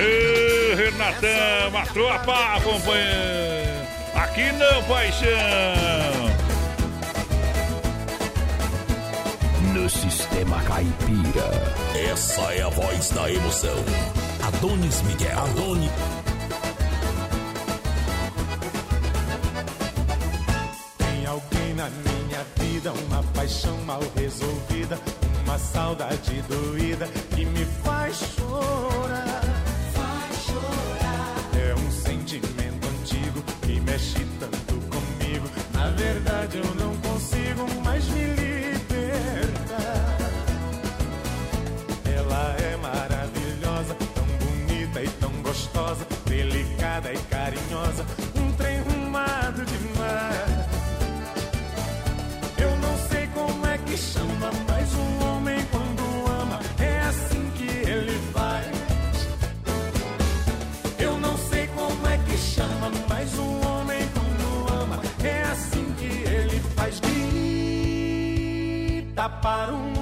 Ê, Renatão, matou a pá, companheiro. Aqui não, paixão. No sistema caipira. Essa é a voz da emoção. Adonis Miguel. Adonis. Tem alguém na minha vida, uma paixão mal resolvida, uma saudade doída que me faz mexe tanto comigo. Na verdade, eu não consigo mais me libertar. Ela é maravilhosa, tão bonita e tão gostosa, delicada e carinhosa, para o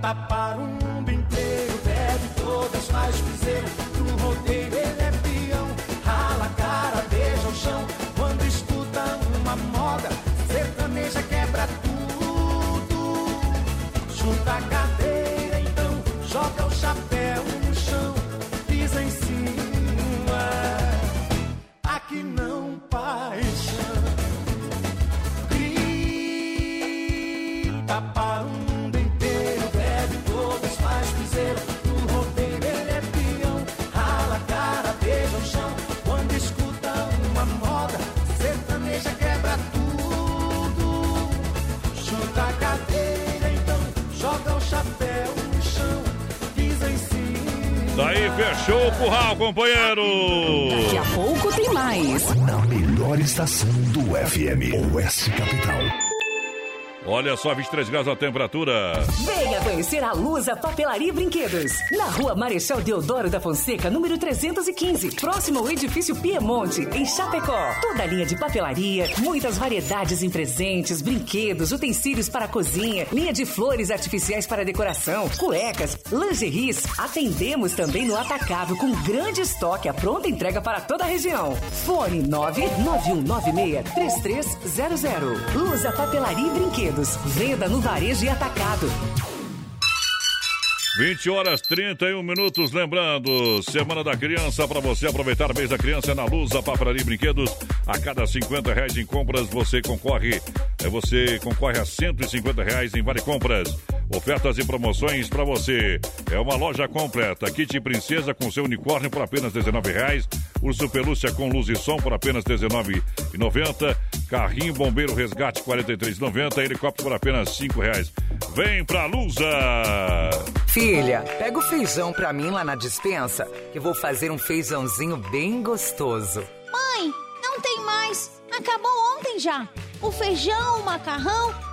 Grita para o mundo inteiro, bebe todas, faz piseiro fechou o curral, companheiro. Daqui a pouco tem mais. Na melhor estação do FM, Oeste Capital. Olha só, 23 graus a temperatura. Venha conhecer a Lusa Papelaria e Brinquedos. Na rua Marechal Deodoro da Fonseca, número 315. Próximo ao edifício Piemonte, em Chapecó. Toda a linha de papelaria, muitas variedades em presentes, brinquedos, utensílios para a cozinha, linha de flores artificiais para decoração, cuecas, lingeries. Atendemos também no atacado com grande estoque, a pronta entrega para toda a região. Fone 991963300. Lusa Papelaria e Brinquedos. Venda no varejo e atacado. 20 horas 31 minutos, lembrando, Semana da Criança, para você aproveitar mês da criança na Lusa, Papelaria e Brinquedos. A cada 50 reais em compras, você concorre, é, você concorre a 150 reais em Vale Compras. Ofertas e promoções para você. É uma loja completa. Kit Princesa com seu unicórnio por apenas R$19,00. Urso Pelúcia com luz e som por apenas R$19,90. Carrinho Bombeiro Resgate R$ 43,90. Helicóptero por apenas R$ 5,00. Vem pra Lusa! Filha, pega o feijão pra mim lá na dispensa, que vou fazer um feijãozinho bem gostoso. Mãe, não tem mais. Acabou ontem já. O feijão, o macarrão,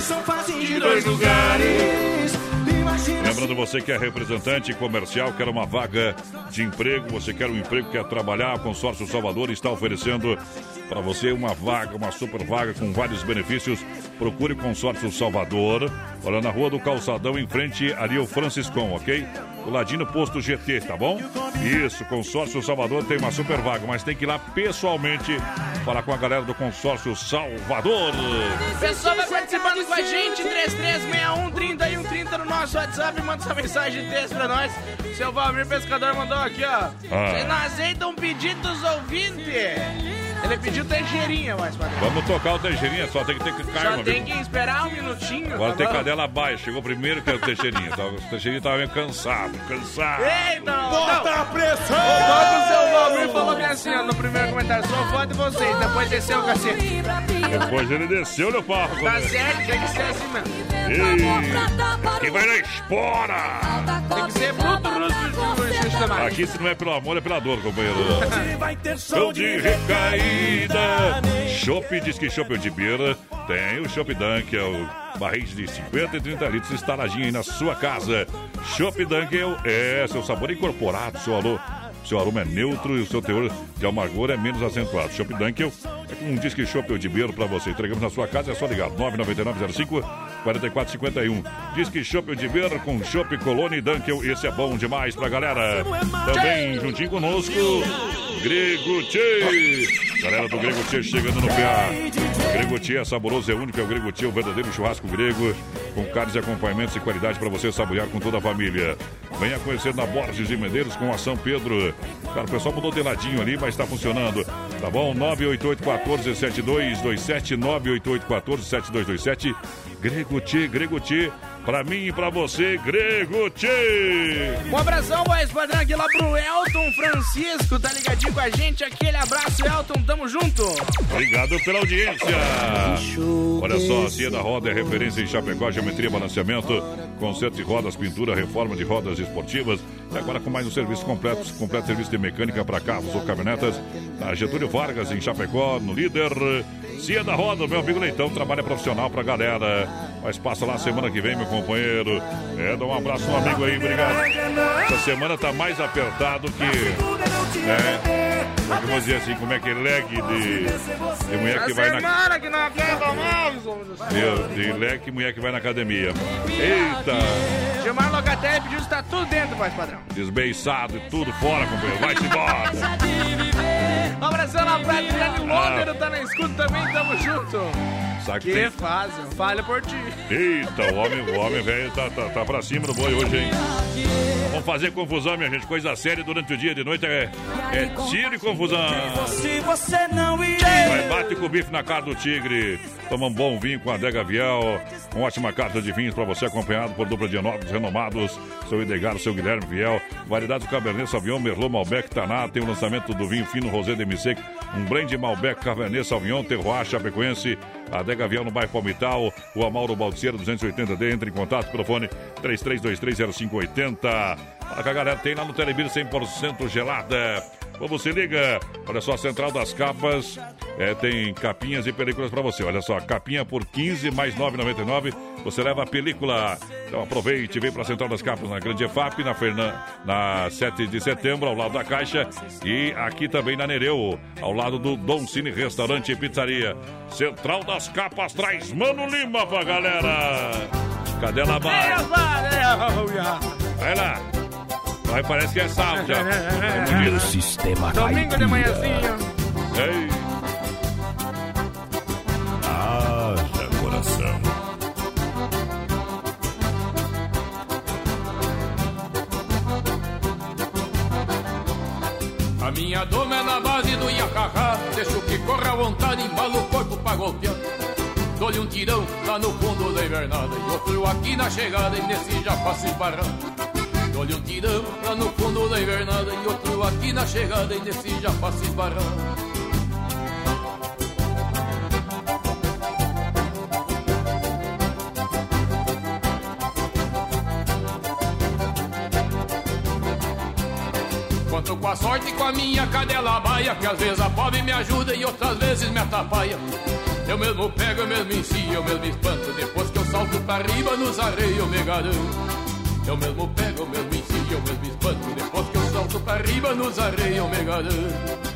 sofazinho de dois lugares. Lembrando você que é representante comercial, quer uma vaga de emprego, você quer um emprego, quer trabalhar, o Consórcio Salvador está oferecendo para você uma vaga, uma super vaga com vários benefícios. Procure o Consórcio Salvador, olha na Rua do Calçadão, em frente ali ao Franciscão, ok? O ladinho posto GT, tá bom? Isso, Consórcio Salvador tem uma super vaga, mas tem que ir lá pessoalmente falar com a galera do Consórcio Salvador. Pessoal vai participando com a gente, 3361 30 no nosso WhatsApp, manda sua mensagem de texto pra nós. Seu Valmir Pescador mandou aqui, ó. Vocês não aceitam um pedido dos ouvintes? Ele pediu teixeirinha, mais padrão. Vamos tocar o Teixeirinha, só tem que ter Só carne, tem viu? que esperar um minutinho. Agora tá tem bom? cadela baixa. Chegou primeiro que é o Teixeirinha. Tá- O Teixeirinha tava meio cansado, cansado. Eita, Bota não. a pressão! O dono do seu Valmir falou que assim, ó, no primeiro comentário, sou fã de vocês, depois desceu o cacete. Depois ele desceu, meu parro. Tá certo, tem que ser assim mesmo. Ei, que vai na espora. Tem que ser bruto, também. Aqui se não é pelo amor, é pela dor, companheiro. Vai ter Show de recaída. Chopp diz que Chopp é de beira. Tem o Chopp Dunk, é o barris de 50 e 30 litros instaladinho aí na sua casa. Chopp Dunkel é seu sabor incorporado, seu alô. Seu aroma é neutro e o seu teor de amargor é menos acentuado. Chopp Dunkel é com um disque Chopp de beira para você. Entregamos na sua casa, é só ligar 99905 4451. Disque Chopp de beira com Chopp Colone Dunkel. Esse é bom demais pra galera. Também juntinho conosco, Grego Tchê. Galera do Grego Tchê chegando no PA. Grego Tchê é saboroso, é único, é o Grego Tchê, o verdadeiro churrasco grego, com carnes e acompanhamentos e qualidade para você saborear com toda a família. Venha conhecer na Borges de Medeiros com a São Pedro. Cara, o pessoal mudou de ladinho ali, mas está funcionando. Tá bom? 988 14 7227 988 14 7227 Grego Grego Tchê. Pra mim e pra você, Grego Tchê. Um abração, voz padrão, aqui lá pro Elton Francisco, tá ligadinho com a gente? Aquele abraço, Elton, tamo junto. Obrigado pela audiência. Olha só, a Cia da Roda é referência em Chapecó, geometria, balanceamento, conserto de rodas, pintura, reforma de rodas esportivas. E agora com mais um serviço completo, completo serviço de mecânica para carros ou caminhonetas. Na Getúlio Vargas, em Chapecó, no líder. Cia da Roda, meu amigo Leitão, trabalha profissional pra galera. Mas passa lá semana que vem, meu companheiro. É, dá um abraço no amigo aí, obrigado. Essa semana tá mais apertado que. É, vamos dizer assim, como é que é leg de, de mulher que vai na. que não mais, céu. De, leque, mulher que vai na academia. Eita! Gilmar Locatelli pediu que tá tudo dentro, voz padrão. Desbeiçado e tudo fora, companheiro. Vai-se embora! Um abração na praia, Adriane Londero tá na escuta também, tamo junto. Sabe que Que tem. fase, falha por ti. Eita, o homem, o homem velho tá, tá, tá pra cima do boi hoje, hein? Vamos fazer confusão, minha gente. Coisa séria durante o dia, de noite é, é tiro e confusão. Vai, bate com o bife na cara do tigre. Toma um bom vinho com a Adega Viel. Uma ótima carta de vinhos para você, acompanhado por dupla de enólogos renomados. Seu Edgar, seu Guilherme Viel. Variedades do Cabernet Sauvignon, Merlot, Malbec, Taná. Tem o lançamento do vinho fino Rosé de Missec. Um blend Malbec, Cabernet Sauvignon, Terroir, Chapecoense. Adega Viel no bairro Palmital. O Amauro Balseiro, 280D. Entre em contato pelo fone 33230580. Fala que a galera tem lá no Telebir 100% gelada. Ou você liga, olha só, a Central das Capas é, tem capinhas e películas para você. Olha só, capinha por 15 mais 9,99. Você leva a película. Então aproveite, vem para a Central das Capas na Grande EFAP, na, Fernan... na 7 de setembro, ao lado da Caixa. E aqui também na Nereu, ao lado do Dom Cine Restaurante e Pizzaria. Central das Capas traz Mano Lima pra galera. Cadela Bar. Vai lá. Vai, parece que é sábado já. É bonito. Sistema Domingo de manhãzinho. Ei. Haja coração. A minha doma é na base do Iacacá Deixo que corra à vontade, embala o corpo pra golpear Dou-lhe um tirão lá no fundo da invernada E outro aqui na chegada e nesse já passo esbarrando Dou-lhe um tirão lá no fundo da invernada E outro aqui na chegada e nesse já passo esbarrando Conto com a sorte e com a minha cadela baia Que às vezes a pobre me ajuda e outras vezes me atrapalha. Eu mesmo pego, eu mesmo ensino, eu mesmo espanto Depois que eu salto pra riba nos areios eu me garanto Eu mesmo pego, eu mesmo ensino, eu mesmo espanto. Depois que eu salto pra riba nos areios eu me garanto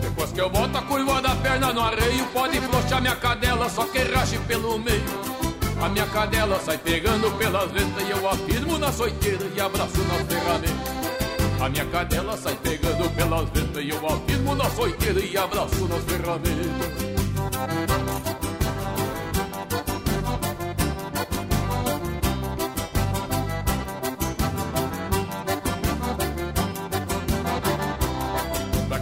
Depois que eu boto a curva da perna no arreio Pode flochar minha cadela, só que rache pelo meio. A minha cadela sai pegando pelas ventas e eu afirmo na soiteira e abraço nas ferramentas. A minha cadela sai pegando pelas ventas e eu afirmo na soiteira e abraço nas ferramentas.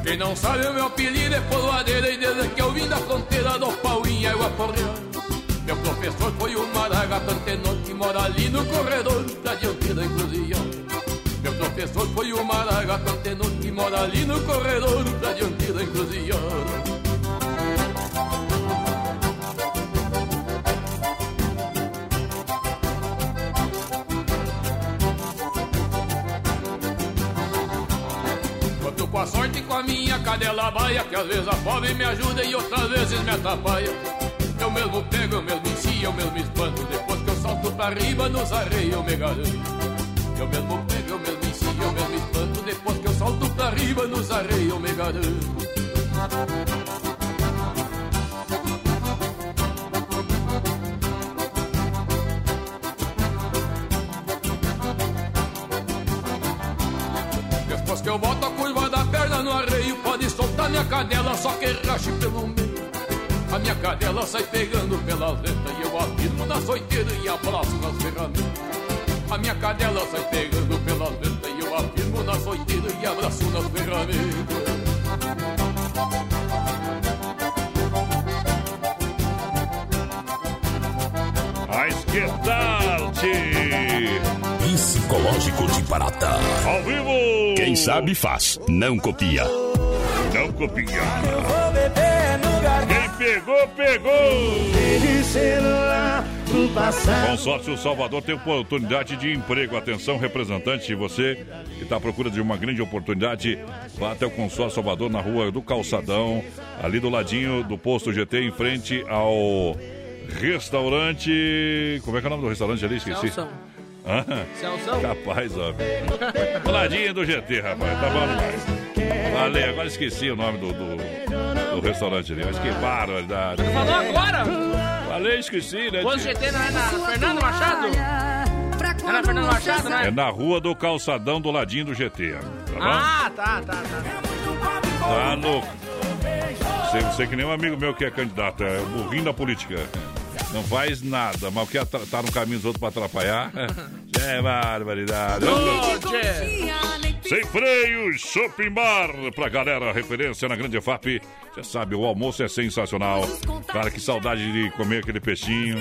Quem não sabe, o meu apelido é Poloadeira e desde que eu vim da fronteira do Pauinha eu aporreando. Meu professor foi o Maragato Antenor que mora ali no corredor da dianteira da encruzilhada. Meu professor foi o Maragato Antenor que mora ali no corredor da dianteira da encruzilhada. Conto com a sorte com a minha cadela baia Que às vezes a pobre me ajuda e outras vezes me atrapalha eu mesmo pego, eu mesmo ensino, eu mesmo espanto Depois que eu salto pra riba nos areios eu me garanto eu mesmo riba nos eu me garanto Depois que eu boto a curva da perna no arreio Pode soltar minha cadela, só que rache pelo meio. A minha cadela sai pegando pelas letras E eu afirmo na soiteira e abraço nas ferramentas. A minha cadela sai pegando pelas letras E eu afirmo na soiteira e abraço Mas que tal, tchê? Psicológico de Barata. Ao vivo! Quem sabe faz, não copia. Não copia. Quem pegou, pegou! Consórcio Salvador tem oportunidade de emprego. Atenção, representante, você que está à procura de uma grande oportunidade, vá até o Consórcio Salvador na rua do Calçadão, ali do ladinho do posto GT, em frente ao restaurante. Como é que é o nome do restaurante ali? Esqueci. Celção. Ah, capaz, ó. Do ladinho do GT, rapaz. Tá bom demais. Valeu, agora esqueci o nome do, do, do restaurante ali. Mas que barbaridade. Falou agora! Falei, esqueci, né? Tio? GT não é na Fernando Machado? É na Fernando Machado, É né? na rua do calçadão do ladinho do GT. Tá bom? Ah, tá, tá, tá. Tá louco. Você, você que nem um amigo meu que é candidato, é o burrinho da política. Não faz nada, mas o que atra- tá no caminho dos outros pra atrapalhar. É barbaridade. Sem freio, Shopping Bar. Pra galera, referência na Grande FAP. Você sabe, o almoço é sensacional. Cara, que saudade de comer aquele peixinho.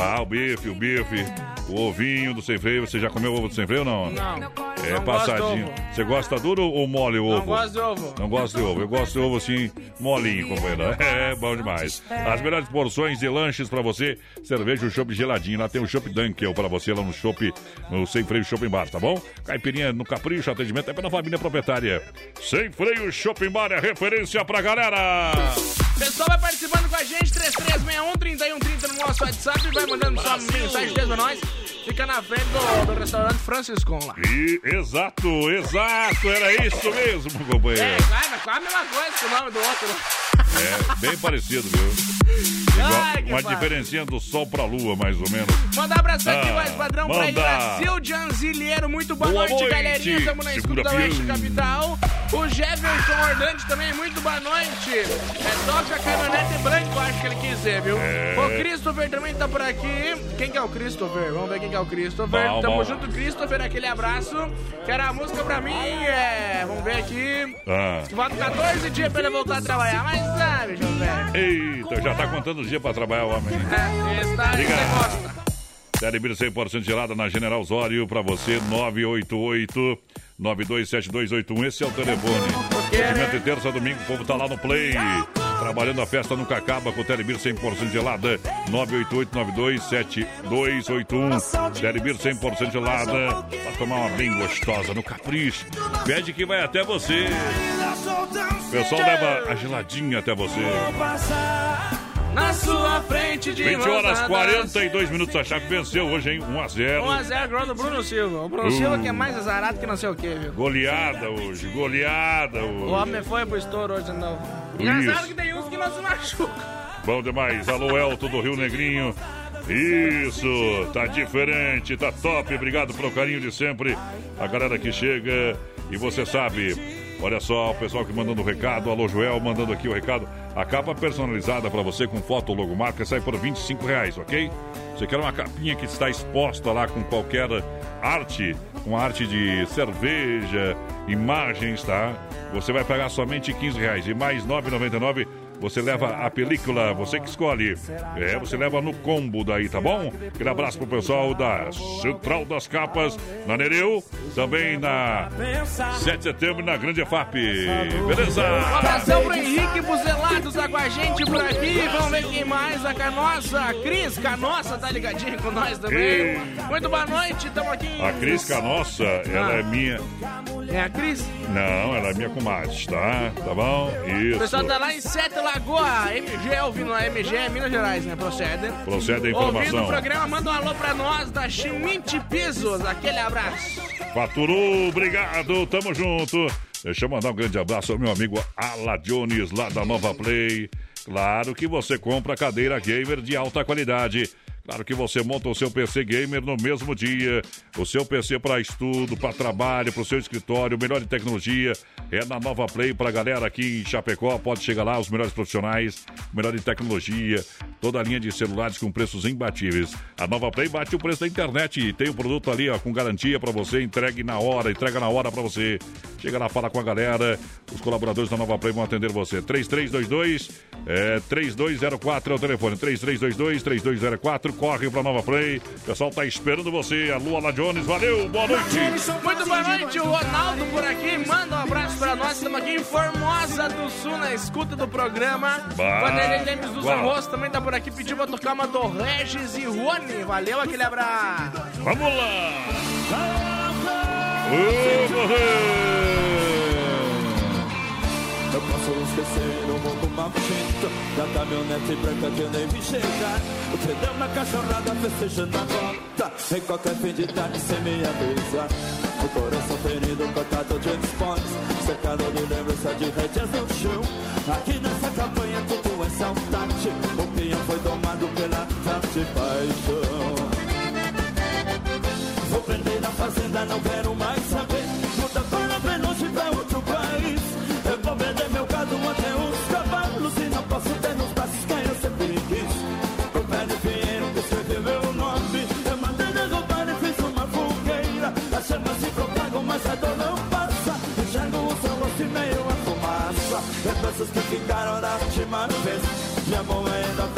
Ah, o bife, o bife. O ovinho do sem freio. Você já comeu ovo do sem freio ou não? Não. É Não passadinho. gosto de ovo. Você gosta duro ou mole o ovo? Não gosto de ovo. Não gosto de ovo. Eu gosto de ovo assim, molinho, companheiro. É bom demais. As melhores porções de lanches pra você. Cerveja, o chopp geladinho. Lá tem o chopp Dunkel pra você lá no chopp, no Sem Freio Shopping Bar, tá bom? Caipirinha no Capricho, atendimento é pela família proprietária. Sem Freio Shopping Bar é referência pra galera. Pessoal vai participando com a gente, 3361-3130 no nosso WhatsApp, vai mandando sua mensagem mesmo a nós. Fica na frente do, do restaurante Franciscon lá. E exato, exato, era isso mesmo, companheiro. É, claro, quase a mesma coisa que o nome do outro. né? É, bem parecido, viu? Ai, que uma fácil. diferencinha do sol pra lua, mais ou menos. Manda um abraço aqui, Ah, voz padrão, pra manda. Brasil de Anzilheiro. Muito boa, Boa noite, noite. galerinha. Estamos na escuta da Oeste. Capital. O Jefferson Ordante também, muito boa noite. É Toca Caminhonete Branco, acho que ele quiser, viu? É. O Christopher também tá por aqui. Quem que é o Christopher? Vamos ver quem que é o Christopher. Bom, Tamo bom. junto, Christopher. Aquele abraço. Quero a música pra mim. É. Vamos ver aqui. Ah. Falta 14 dias pra ele voltar a trabalhar. Mas sabe, João velho. Eita, já tá contando dias pra trabalhar homem. Gosta. Telebir 100% gelada na General Osório pra você, 988 927281. Esse é o telefone. Segmento de terça domingo, o povo tá lá no Play. Trabalhando a festa nunca acaba com o Telebir 100% gelada, 988-927281. Telebir 100% gelada, pra tomar uma bem gostosa no capricho. Pede que vai até você. O pessoal leva a geladinha até você. Na sua frente de 20 horas mãos 42 minutos. A chave venceu hoje, hein? 1 a 0 1x0 gol do Bruno Silva. O Bruno Uh. Silva que é mais azarado que não sei o que, viu? Goleada hoje, goleada O hoje. homem foi pro estouro hoje de novo. Engraçado que tem uns que não se machucam. Bom demais. Alô, Elton do Rio Negrinho. Isso, tá diferente, tá top. Obrigado pelo carinho de sempre. A galera que chega e você sabe. Olha só, o pessoal que mandando o recado. Alô, Joel, mandando aqui o recado. A capa personalizada para você com foto, logomarca, sai por 25 reais, ok? Você quer uma capinha que está exposta lá com qualquer arte, com arte de cerveja, imagens, tá? Você vai pagar somente 15 reais e mais 9,99 você leva a película, você que escolhe. É, você leva no combo daí, tá bom? Aquele abraço pro pessoal da Central das Capas, na Nereu, também na 7 de setembro na Grande EFAP. Beleza? Um abração pro Henrique Buzelato, tá com a gente por aqui. Vamos ver quem mais. A Canossa, a Cris Canossa tá ligadinha com nós também. Ei. Muito boa noite, estamos aqui. em- A Cris Canossa, ela é minha. É a Cris? Não, ela é minha comadre, tá? Tá bom? O Isso. pessoal tá lá em Sete Lagoa, MG, ouvindo a MG, é Minas Gerais, né? Procede. Procede a Ouvindo o informação. programa, manda um alô pra nós da Schmidt Pisos. Aquele abraço. Faturou, obrigado, tamo junto. Deixa eu mandar um grande abraço ao meu amigo Ala Jones, lá da Nova Play. Claro que você compra cadeira gamer de alta qualidade. Claro que você monta o seu PC gamer no mesmo dia. O seu PC para estudo, para trabalho, para o seu escritório, melhor em tecnologia. É na Nova Play para galera aqui em Chapecó. Pode chegar lá, os melhores profissionais, melhor em tecnologia, toda a linha de celulares com preços imbatíveis. A Nova Play bate o preço da internet e tem o produto ali ó, com garantia para você, entregue na hora, entrega na hora para você. Chega lá, fala com a galera. Os colaboradores da Nova Play vão atender você. 3322 é, 3204 é o telefone. 3322 3204 corre pra Nova Play. O pessoal tá esperando você. Alô, Ala Jones, valeu, boa noite. Muito boa noite, o Ronaldo por aqui. Manda um abraço pra nós. Estamos aqui em Formosa do Sul, na escuta do programa. Vanderlei Lemes dos. Arroz também tá por aqui. Pediu pra tocar uma do Regis e Rony. Valeu, aquele abraço. Vamos lá. Morrer. Eu posso esquecer o maldito Da caminhonete branca que eu nem vi chegar. O pneu na cachorrada festejando a volta Em qualquer fim de tarde sem me avisar. O coração ferido, cortado de esportes Cercado de lembrança de rédeas no chão Aqui nessa campanha tudo é saudade. O pinhão foi domado pela tarde paixão. Vou prender na fazenda, não quero Minha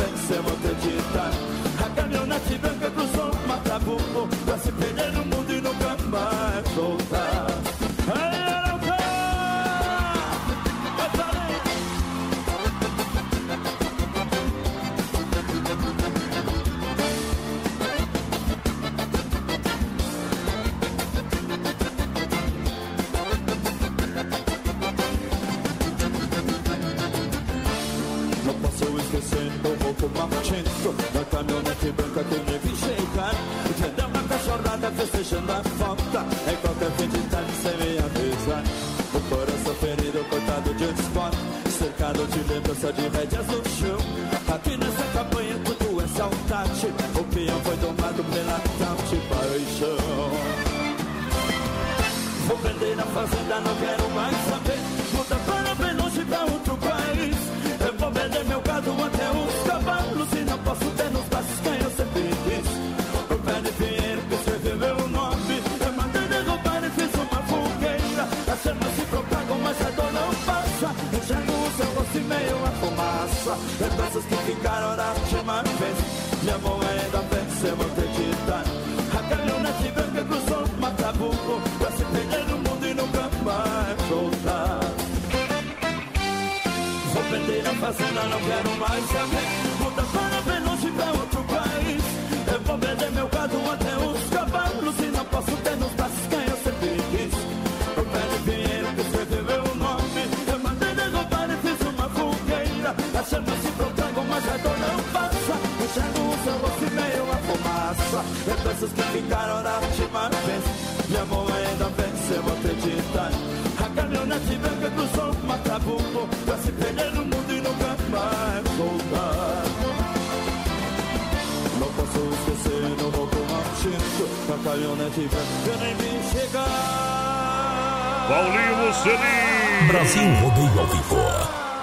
Brasil Rodeio ao Vivo.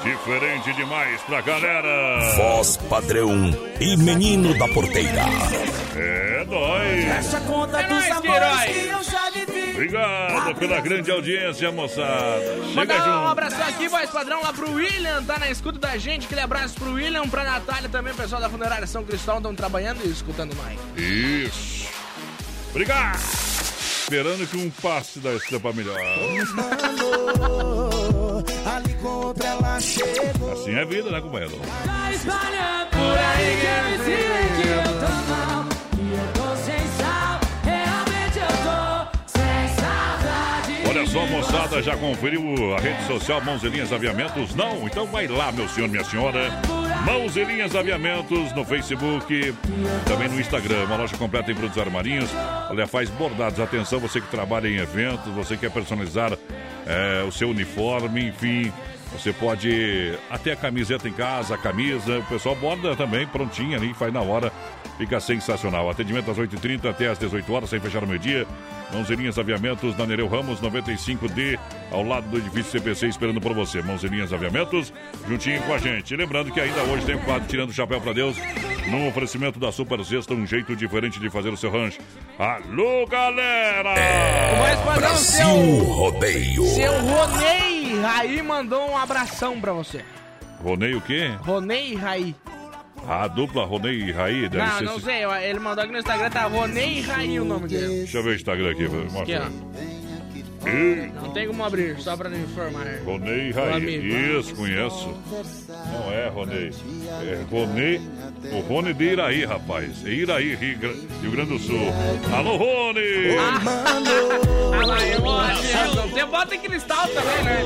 Diferente demais pra galera. Voz padrão e menino da porteira. É nóis. Fecha a conta É dos amores que eu já vivi Obrigado pela grande audiência, moçada. Chega Mandar um junto. abração aqui, voz padrão, lá pro William, tá na escuta da gente. Aquele abraço pro William, pra Natália também, pessoal da Funerária São Cristóvão estão trabalhando e escutando mais. Isso. Obrigado. Esperando que um passe da estampa melhor. Contra ela chegou. Assim é vida, né, companheiro? Tá espalhando por aí que que eu tô mal. E eu tô sem sal, realmente eu tô sem saudade. Olha só, moçada, já conferiu a rede social Mãos e Linhas Aviamentos? Não? Então vai lá, meu senhor, minha senhora. Mãos e Linhas Aviamentos no Facebook, também no Instagram. Uma loja completa em produtos armarinhos. Olha, faz bordados. Atenção, você que trabalha em eventos, você quer personalizar é, o seu uniforme, enfim. Você pode até a camiseta em casa, a camisa, o pessoal borda também prontinha ali, faz na hora, fica sensacional. Atendimento às 8h30 até às 18 horas, sem fechar o meio-dia. Mãozinhas Aviamentos na Nereu Ramos 95D, ao lado do edifício CPC, esperando por você. Mãozinhas Aviamentos, juntinho com a gente. Lembrando que ainda hoje tem o quadro Tirando o Chapéu para Deus, no oferecimento da Super Sexta, um jeito diferente de fazer o seu rancho. Alô, galera! Padrão, Brasil seu, Rodeio. seu Ronei Raí mandou um abração pra você. Ronei o quê? Ronei Raí. A dupla Ronei e Raí, deve Não, ser... não sei, ele mandou aqui no Instagram, tá Ronei Raí o nome dele. Deixa eu ver o Instagram aqui, Aqui, mostra. ó. Ih, Não tem como abrir, só pra me informar. Ronei e Meu Raí. Isso, conheço. Não é Ronei. É Ronei. O Rony de Iraí, rapaz. É Iraí, Rio Gra- Rio Grande do Sul. Alô, Rony! Ah lá, eu gosto. Você bota em cristal também, né?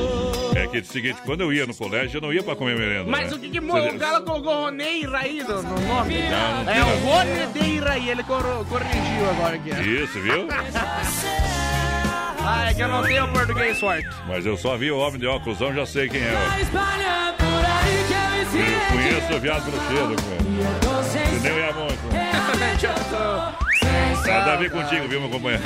É que é o seguinte, quando eu ia no colégio, eu não ia pra comer merenda. Mas né? o que que o cara colocou Ronei Raí no no nome? Não, não É o. Rony de Iraí, ele cor- corrigiu agora aqui. Isso, viu? Ah, é que eu não tenho português forte. Mas eu só vi o homem de óculosão, já sei quem é. Eu conheço o viado pelo cheiro, cara. eu tô sem E nem é muito. realmente eu tô sem Nada a ver contigo, viu, meu companheiro?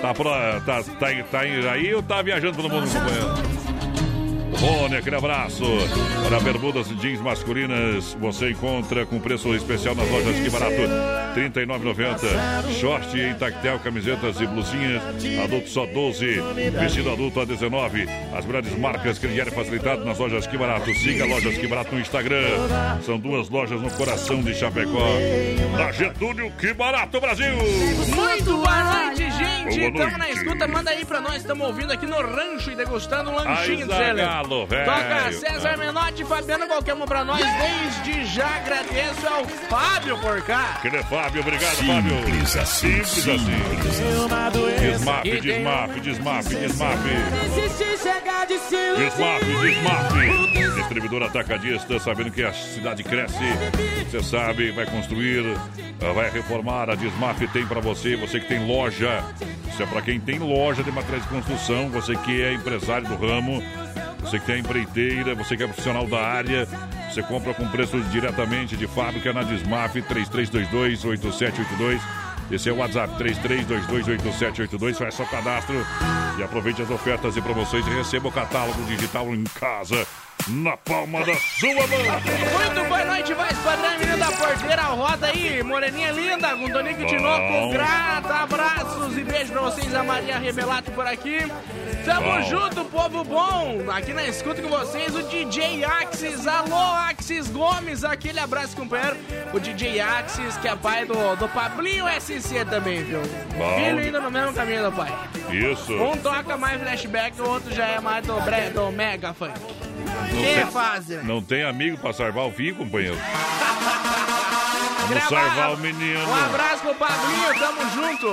Tá, pro, tá, tá, tá aí ou tá viajando pelo mundo, companheiro? Rony, aquele abraço. Para bermudas e jeans masculinas, você encontra com preço especial nas lojas Que Barato. R$ 39,90. Short em tactel, camisetas e blusinhas. Adulto só 12. Vestido adulto a 19. As melhores marcas que ele facilitado nas lojas Que Barato. Siga Lojas Que Barato no Instagram. São duas lojas no coração de Chapecó. Na Getúlio Que Barato, Brasil! Muito boa noite, gente. Tamo na escuta, manda aí pra nós. Estamos ouvindo aqui no rancho e degustando um lanchinho, ele. Zagalo, velho. Toca César Menotti Fabiano, qualquer uma pra nós. Desde já agradeço ao Fábio por cá. É Fábio, obrigado, Fábio. Simples assim, Simples assim. uma doença Desmap, E tem desmap, desmap, desmap. Existe chegar de Desmap, silêncio desmap. Distribuidor atacadista, sabendo que a cidade cresce. Você sabe, vai construir, vai reformar. A Desmap tem pra você. Você que tem loja. Isso é pra quem tem loja de materiais de construção. Você que é empresário do ramo. Você que tem empreiteira, você que é profissional da área, você compra com preços diretamente de fábrica na Desmaf 3322-8782. Esse é o WhatsApp 33228782. Faz seu cadastro e aproveite as ofertas e promoções e receba o catálogo digital em casa. Na palma da sua mão. Muito boa noite, mais padrão, menino da porteira, roda aí, moreninha linda, com Tonico Tinoco, grata, abraços e beijo pra vocês, a Maria Rebelato por aqui. Tamo Bom. junto, povo bom, aqui na escuta com vocês, o DJ Axis, alô Axis Gomes, aquele abraço, companheiro, o DJ Axis, que é pai do, do Pablinho SC também, viu? Bom. Filho indo no mesmo caminho do pai. Isso. Um toca mais flashback, o outro já é mais do, do mega funk. Não Que tem- fase, né? Não tem amigo pra salvar o fio, companheiro. Vamos Grava- salvar o menino. Um abraço pro Pablinho, tamo junto.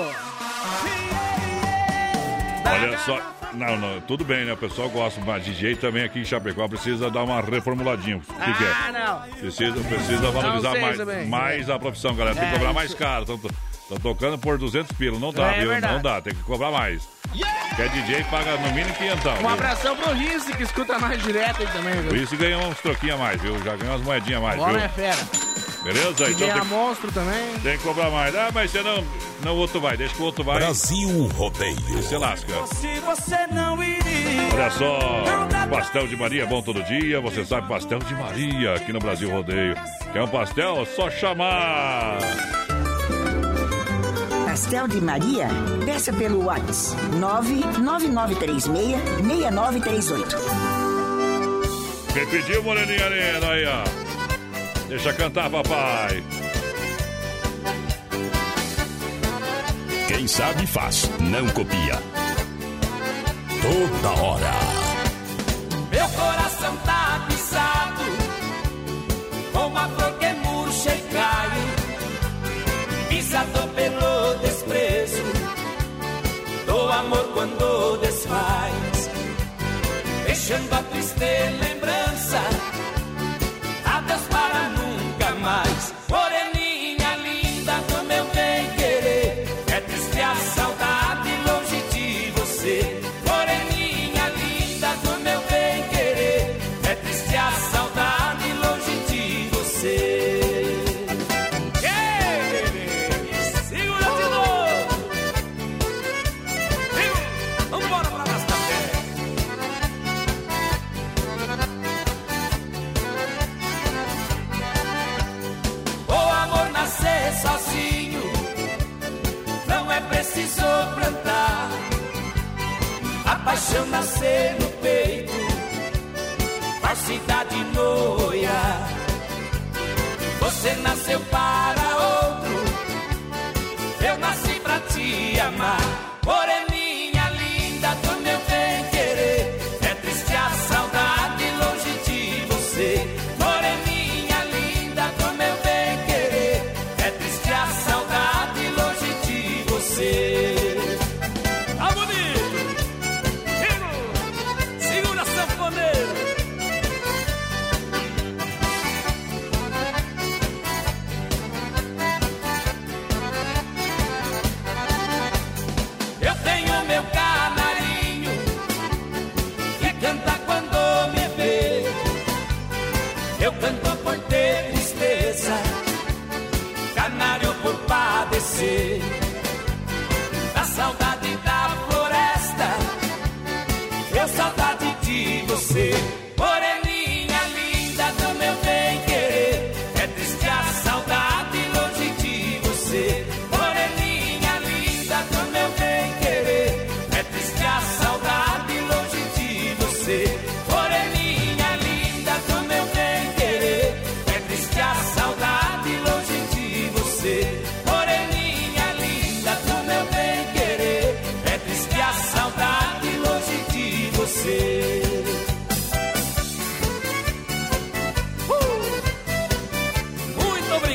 Olha só. Não, não, tudo bem, né? O pessoal gosta, mas DJ também aqui em Chapecó precisa dar uma reformuladinha. O que, que é? Ah, não. Precisa, precisa valorizar mais, mais a profissão, galera. Tem que É, cobrar mais caro. Estão tocando por 200 pila. Não dá, É viu? verdade. Não dá, tem que cobrar mais. Quer DJ, paga no mínimo 500. Um viu? abração pro Risse, que escuta mais direto aí também, viu? isso ganhou uns troquinhos a mais, viu? Já ganhou umas moedinhas a mais, Bola é viu? fera. Beleza? Então tem, monstro também. tem que cobrar mais. Ah, mas você não. Não, o outro vai. Deixa que o outro vai. Brasil Rodeio. Se lasca. Se você não iria. Olha só, pastel de Maria é bom todo dia. Você sabe, pastel de Maria aqui no Brasil Rodeio. Quer um pastel? É Só chamar. Pastel de Maria? Peça pelo WhatsApp 99936-6938. Quem pediu, Moreninha Arena? Aí, ó. Deixa cantar, papai. Quem sabe faz, não copia. Toda hora. Meu coração tá amor quando desfaz, deixando a triste lembrança, adeus para nunca mais. Falsidade noia. Você nasceu para outro, eu nasci pra te amar.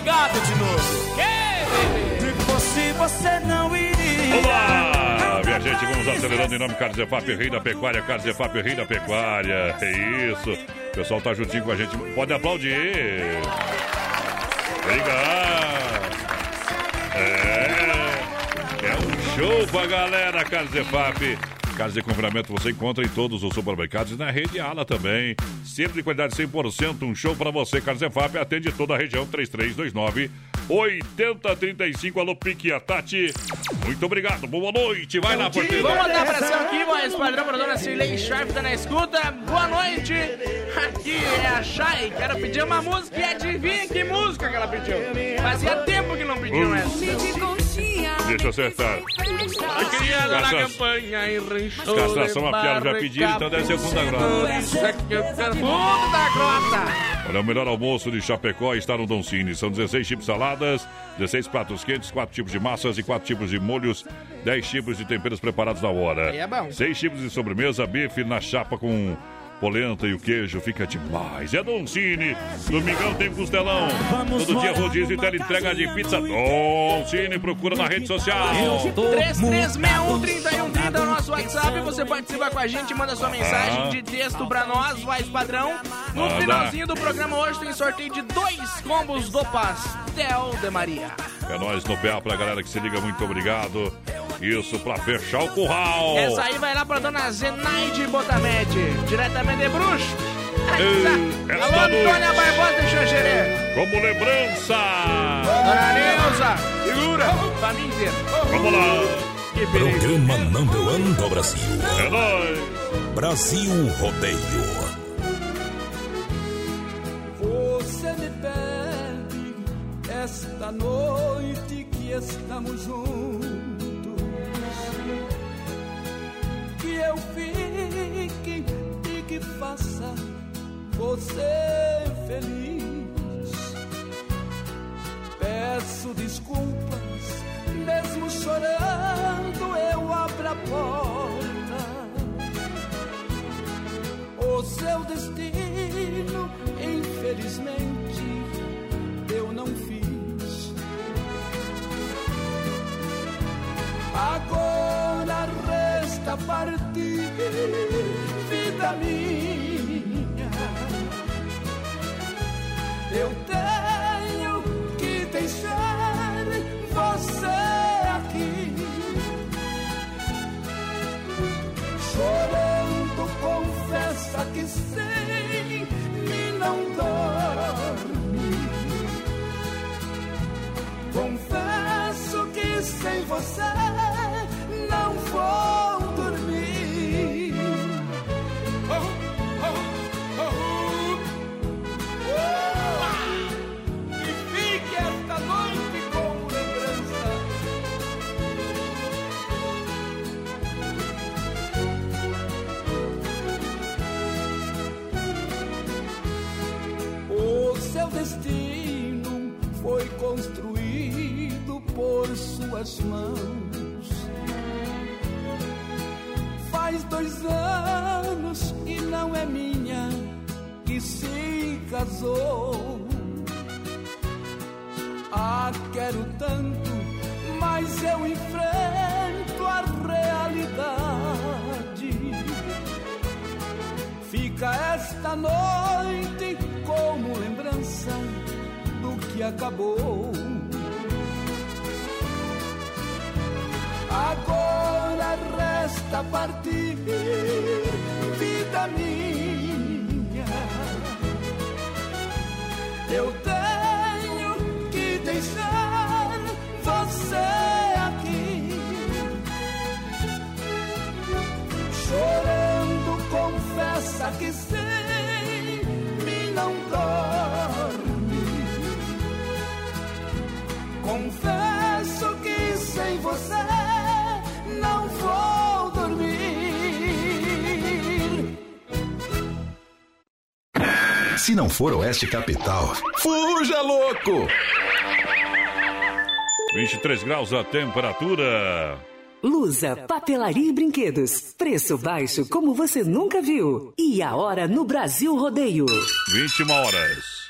Obrigado de novo. Se você não iria. Olá, minha gente, vamos acelerando em nome Carlos Efap, Rei da Pecuária, Carlos Efap, Rei da Pecuária. É isso. O pessoal tá juntinho com a gente. Pode aplaudir. Obrigado. É. É um show pra galera, Carlos Efap. Carnes de confinamento você encontra em todos os supermercados e na rede Ala também. Sempre de qualidade 100%. Um show pra você, Carlos Efap. Atende toda a região 3329 8035. Alô, Pique a Tati. Muito obrigado. Boa noite. Vai lá, porteiro. Vamos mandar abração aqui, voz padrão pra dona Cirlei Sharp, tá na escuta. Boa noite. Aqui é a Chay, quero pedir uma música e adivinha que música que ela pediu. Fazia tempo que não pediam essa. Deixa eu acertar. Criada na campanha e rancho. Castração a piada já pediram, então deve ser fundo da grota. Isso é que eu quero fundo da grota. Olha, o melhor almoço de Chapecó está no Don Cine. São 16 tipos de saladas, 16 pratos quentes, 4 tipos de massas e 4 tipos de molhos, 10 tipos de temperos preparados na hora. É bom. 6 tipos de sobremesa, bife na chapa com polenta e o queijo, fica demais. É Don Cine. Domingão tem costelão. Todo dia rodízio e tela entrega de pizza. Don Cine, procura na rede social. 3361-3130 é o nosso WhatsApp. Você participa com a gente, manda sua mensagem Ah. de texto pra nós, voz padrão. No Manda. finalzinho do programa hoje tem sorteio de dois combos do Pastel de Maria. É nóis no PA pra galera que se liga, muito obrigado. Isso, pra fechar o curral. Essa aí vai lá pra dona Zenaide Botamede, diretamente de Bruxo. Ei, tá. Alô, Antônia noite. Barbosa de Xanxerê. Como lembrança. Dona Neuza, segura, família inteira. Vamos lá. Programa number one do Brasil. É nóis. Brasil Rodeio. Você me pede esta noite que estamos juntos eu fique e que faça você feliz. Peço desculpas, mesmo chorando eu abro a porta o seu destino, infelizmente, eu não fiz. Agora resta partir, vida minha. Eu tenho suas mãos. Faz dois anos e não é minha que se casou. Ah, quero tanto, mas eu enfrento a realidade. Fica esta noite como lembrança do que acabou. Agora resta partir, Se não for Oeste Capital, fuja louco! 23 graus a temperatura. Lusa, papelaria e brinquedos. Preço baixo como você nunca viu. E a hora no Brasil Rodeio. 21 horas.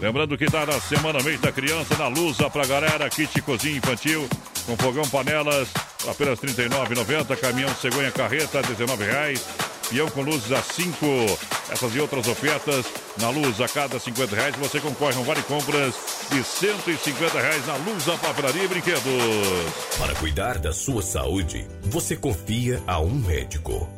Lembrando que tá na semana mês da criança na Lusa pra galera, kit cozinha infantil com fogão panelas apenas R$ 39,90, caminhão cegonha carreta R$ 19,00, peão com luzes a 5. Essas e outras ofertas na Luz a cada 50 reais você concorre a um vale compras de 150 reais na Luz, a papelaria e brinquedos. Para cuidar da sua saúde, você confia a um médico.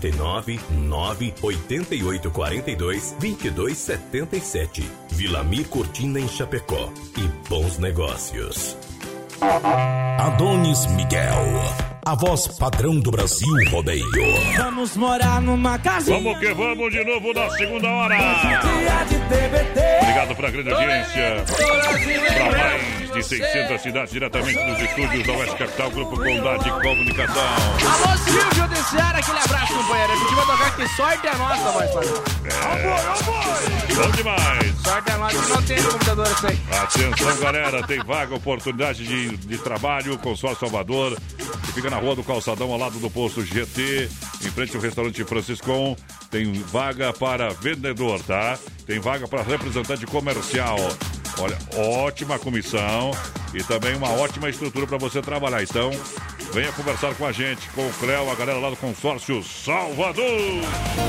49 9 88 42 22 77. Vilamir Cortina em Chapecó. E bons negócios. Adonis Miguel. A voz padrão do Brasil Rodeio. Vamos morar numa casinha. Vamos que vamos de novo na segunda hora. TBT. Obrigado pela grande audiência. Para mais de 600 cidades, diretamente dos estúdios da Oeste Capital, Grupo Condade de Comunicação. Alô, Silvio de Seara, aquele abraço, companheiro. A gente vai tocar que sorte é nossa, voz padrão. É. Bom demais. Sorte é nossa, não tem computador isso aí. Atenção, galera, tem vaga, oportunidade de, de trabalho, Consórcio Salvador, que fica na rua do Calçadão, ao lado do posto GT, em frente ao restaurante Franciscon. Tem vaga para vendedor, tá? Tem vaga para representante comercial. Olha, ótima comissão e também uma ótima estrutura para você trabalhar. Então, venha conversar com a gente, com o Cléo, a galera lá do consórcio Salvador.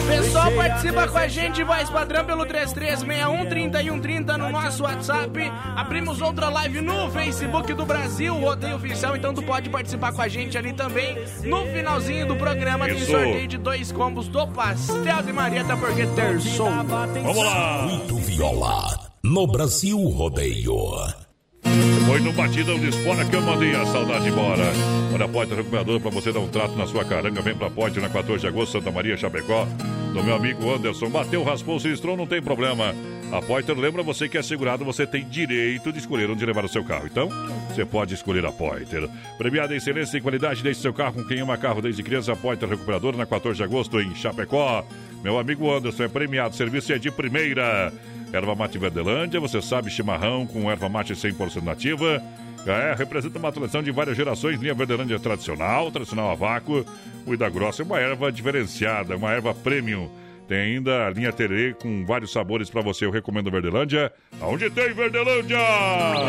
Pessoal, participa com a gente, voz padrão pelo 3361-3130 no nosso WhatsApp. Abrimos outra live no Facebook do Brasil, Rodeio Oficial, então tu pode participar com a gente ali também. No finalzinho do programa tem Isso. sorteio de dois combos do Pastel de Maria, até porque terçou. Vamos lá. Muito viola. No Brasil Rodeio. Foi no batidão de espora que eu mandei a saudade embora. Olha, Poitra Recuperador, para você dar um trato na sua caranga, vem pra Poitra na 14 de agosto, Santa Maria, Chapecó. Do meu amigo Anderson, bateu, raspou, sinistrou, não tem problema. A Poiter lembra você que é segurado, você tem direito de escolher onde levar o seu carro. Então, você pode escolher a Poiter. Premiada em excelência e qualidade, deixe seu carro com quem ama carro desde criança. A Poiter Recuperador na 14 de agosto em Chapecó. Meu amigo Anderson é premiado, serviço é de primeira. Erva mate Verdelândia, você sabe, chimarrão com erva mate 100% nativa. É, representa uma tradição de várias gerações, linha Verdelândia tradicional, tradicional a vácuo. Cuida grossa é uma erva diferenciada, uma erva premium. Tem ainda a linha Terê com vários sabores para você. Eu recomendo Verdelândia. Aonde tem Verdelândia?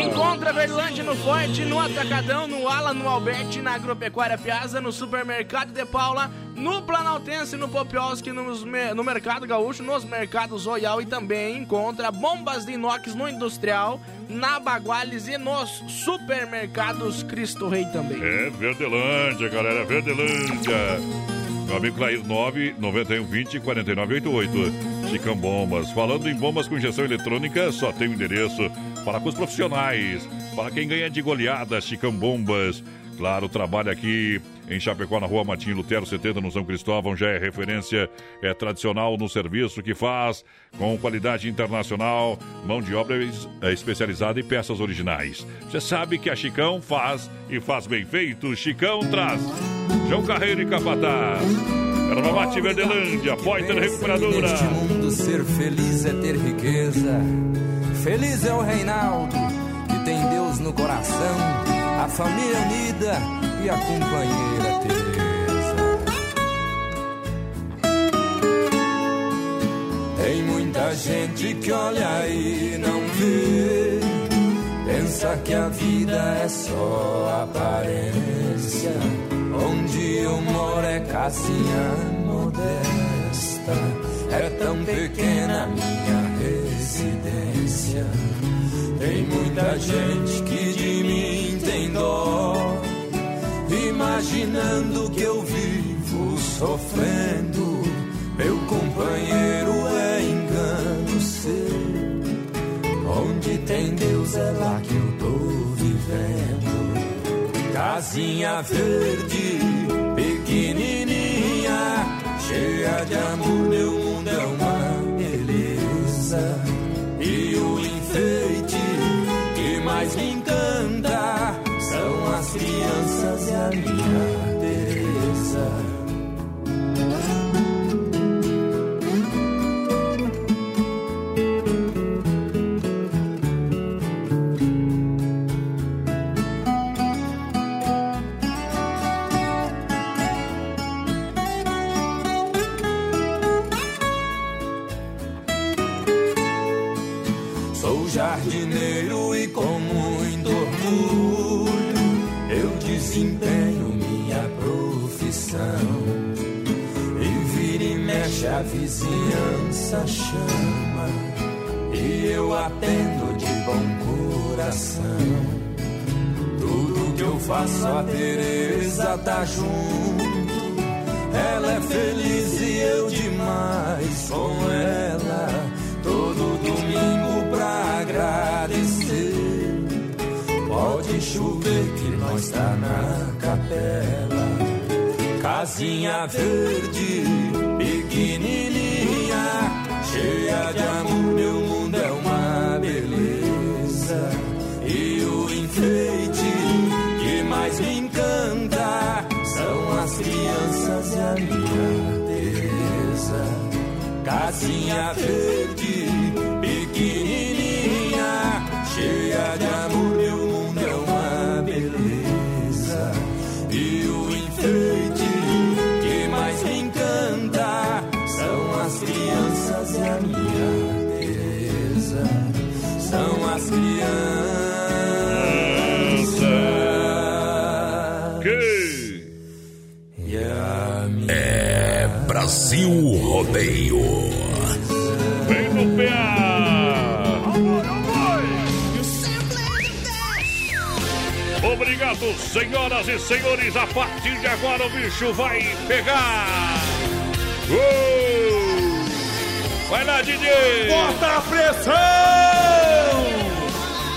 Encontra Verdelândia no Forte, no Atacadão, no Ala, no Alberti, na Agropecuária Piazza, no Supermercado de Paula, no Planaltense, no Popioski, nos no Mercado Gaúcho, nos Mercados Royal e também encontra bombas de inox no Industrial, na Baguales e nos supermercados Cristo Rei também. É Verdelândia, galera, Verdelândia. Meu amigo Clair 9 91 20 49 88. Chicão Bombas. Falando em bombas com injeção eletrônica, só tem um endereço para com os profissionais. Para quem ganha de goleada, Chicão Bombas. Claro, trabalha aqui em Chapecó, na rua Martinho Lutero 70, no São Cristóvão. Já é referência, é tradicional no serviço que faz, com qualidade internacional, mão de obra é especializada e peças originais. Você sabe que a Chicão faz e faz bem feito. Chicão traz. João Carreiro e Capataz. Erva Mate Verdelândia, Poiter Recuperadora. Neste mundo ser feliz é ter riqueza. Feliz é o Reinaldo, que tem Deus no coração, a família unida e a companheira Teresa. Tem muita gente que olha e não vê. Pensa que a vida é só aparência. Onde eu moro é casinha modesta. É tão pequena minha residência. Tem muita gente que tem dó. Imaginando que eu vivo sofrendo. Meu companheiro é engano seu. Onde tem Deus é lá que eu tô vivendo. Casinha verde, pequenininha, cheia de amor, meu mundo é uma beleza. E o enfeite que mais me encanta crianças tá junto. Ela é feliz e eu demais com ela. Todo domingo pra agradecer. Pode chover que nós tá na capela. Casinha verde, Casinha verde, senhoras e senhores. A partir de agora o bicho vai pegar. Uh! Vai lá, DJ! Bota a pressão!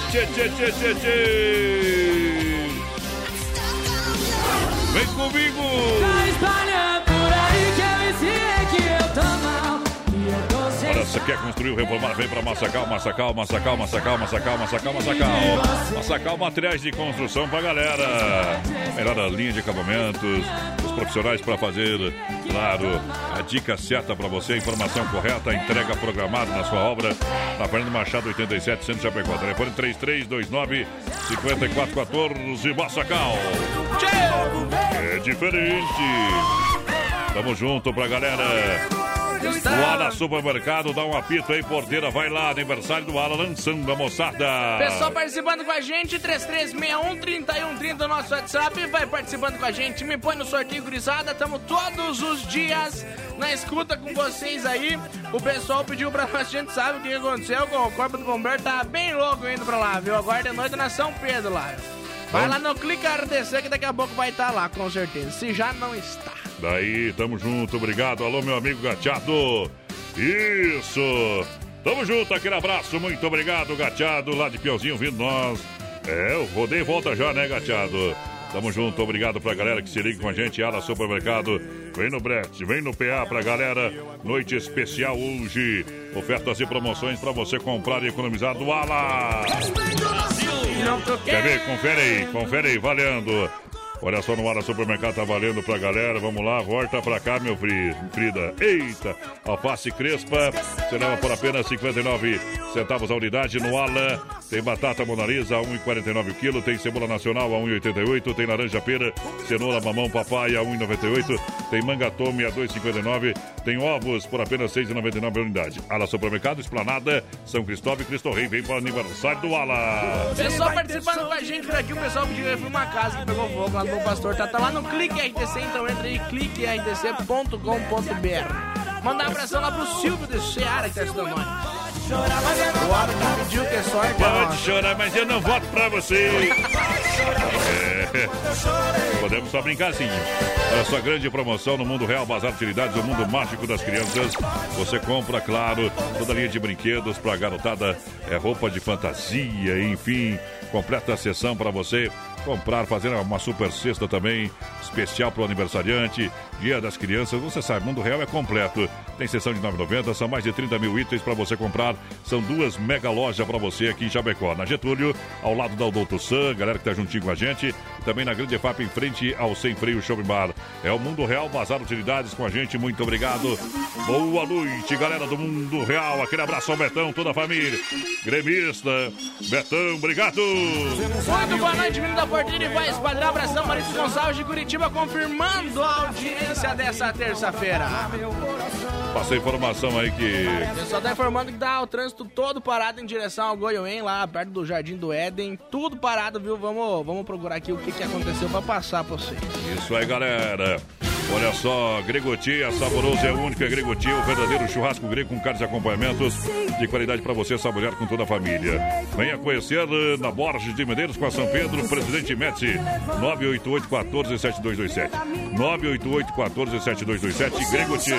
Tchê, tchê, tchê, tchê, tchê! Vem comigo! Você quer construir, reformar, vem para Massacal, Massacal, Massacal, Massacal, Massacal, Massacal, Massacal. Massacal Materiais de Construção pra galera. Melhor linha de acabamentos, os profissionais para fazer, claro, a dica certa para você, a informação correta, a entrega programada na sua obra. Na Fernando Machado 87, Centro Chapecó. Telefone 3329 5414 Massacal. É diferente. Tamo junto pra galera. O Ala Supermercado, dá um apito aí, porteira, vai lá, aniversário do Ala, lançando a moçada. Pessoal participando com a gente, 3361-3130 no nosso WhatsApp. Vai participando com a gente, me põe no sorteio gurizada. Estamos todos os dias na escuta com vocês aí. O pessoal pediu pra nós, a gente sabe o que aconteceu. O Corpo do Bombeiro tá bem louco indo pra lá, viu? Agora de noite na São Pedro lá. Vai lá no Clique RDC que daqui a pouco vai estar lá, com certeza. Se já não está. Daí, tamo junto, obrigado. Alô, meu amigo Gateado. Isso. Tamo junto, aquele abraço, muito obrigado, Gateado, lá de Piauzinho, vindo nós. É, o rodeio volta já, né, Gateado? Tamo junto, obrigado pra galera que se liga com a gente, Ala Supermercado. Vem no Brett, vem no PA pra galera. Noite especial hoje. Ofertas e promoções pra você comprar e economizar do Ala. Quer ver? Confere aí, confere aí, valendo. Olha só no Ala Supermercado tá valendo pra galera. Vamos lá, volta pra cá, meu fri- Frida. Eita! Alface crespa, você leva por apenas 59 centavos a unidade no Ala. Tem batata monalisa a 1,49 o quilo. Tem cebola nacional a 1,88. Tem laranja pera, cenoura, mamão, papai a 1,98. Tem manga tome a 2,59. Tem ovos por apenas 6,99 a unidade. Ala Supermercado, Esplanada, São Cristóvão e Cristo Rei. Vem para o aniversário do Ala. Pessoal participando com a gente por aqui, o pessoal pediu eu fui uma casa que pegou fogo lá no Bom Pastor. Tá, tá lá no Clique RTC, então entra aí, cliquerdc.com.br. Mandar um abração lá pro Silvio de Seara que tá estudando nós. O que pediu que é sorte. Pode chorar, mas eu não voto pra você. É, podemos só brincar assim. Olha só, grande promoção no Mundo Real Bazar Utilidades, o mundo mágico das crianças. Você compra, claro, toda a linha de brinquedos pra garotada, é roupa de fantasia, enfim, completa a sessão para você comprar, fazer uma super cesta também, especial para o aniversariante, Dia das Crianças. Você sabe, Mundo Real é completo. Tem sessão de 9,90, são mais de 30 mil itens para você comprar. São duas mega lojas para você aqui em Chapecó. Na Getúlio, ao lado da Doutor Sam, galera que tá juntinho com a gente. Também na Grande FAP, em frente ao Sem Freio Shopping Bar. É o Mundo Real Bazar Utilidades com a gente. Muito obrigado. Boa noite, galera do Mundo Real. Aquele abraço ao Betão, toda a família. Gremista, Betão, obrigado. Muito boa noite, menino da Porteira e Voz Padrão. Abração, Maurício Gonçalves de Curitiba, confirmando a audiência dessa terça-feira. Passa a informação aí que. O pessoal tá informando que tá o trânsito todo parado em direção ao Goiôem, lá perto do Jardim do Éden. Tudo parado, viu? Vamos, vamos procurar aqui o que, que aconteceu pra passar pra vocês. Isso aí, galera. Olha só, Gregoti, a saboroso é único, é Gregoti, o verdadeiro churrasco grego com carnes e acompanhamentos de qualidade para você saborear com toda a família. Venha conhecer eh, na Borges de Medeiros com a São Pedro, Presidente Médici, 988 14 7227. 988 14 7227, Gregoti.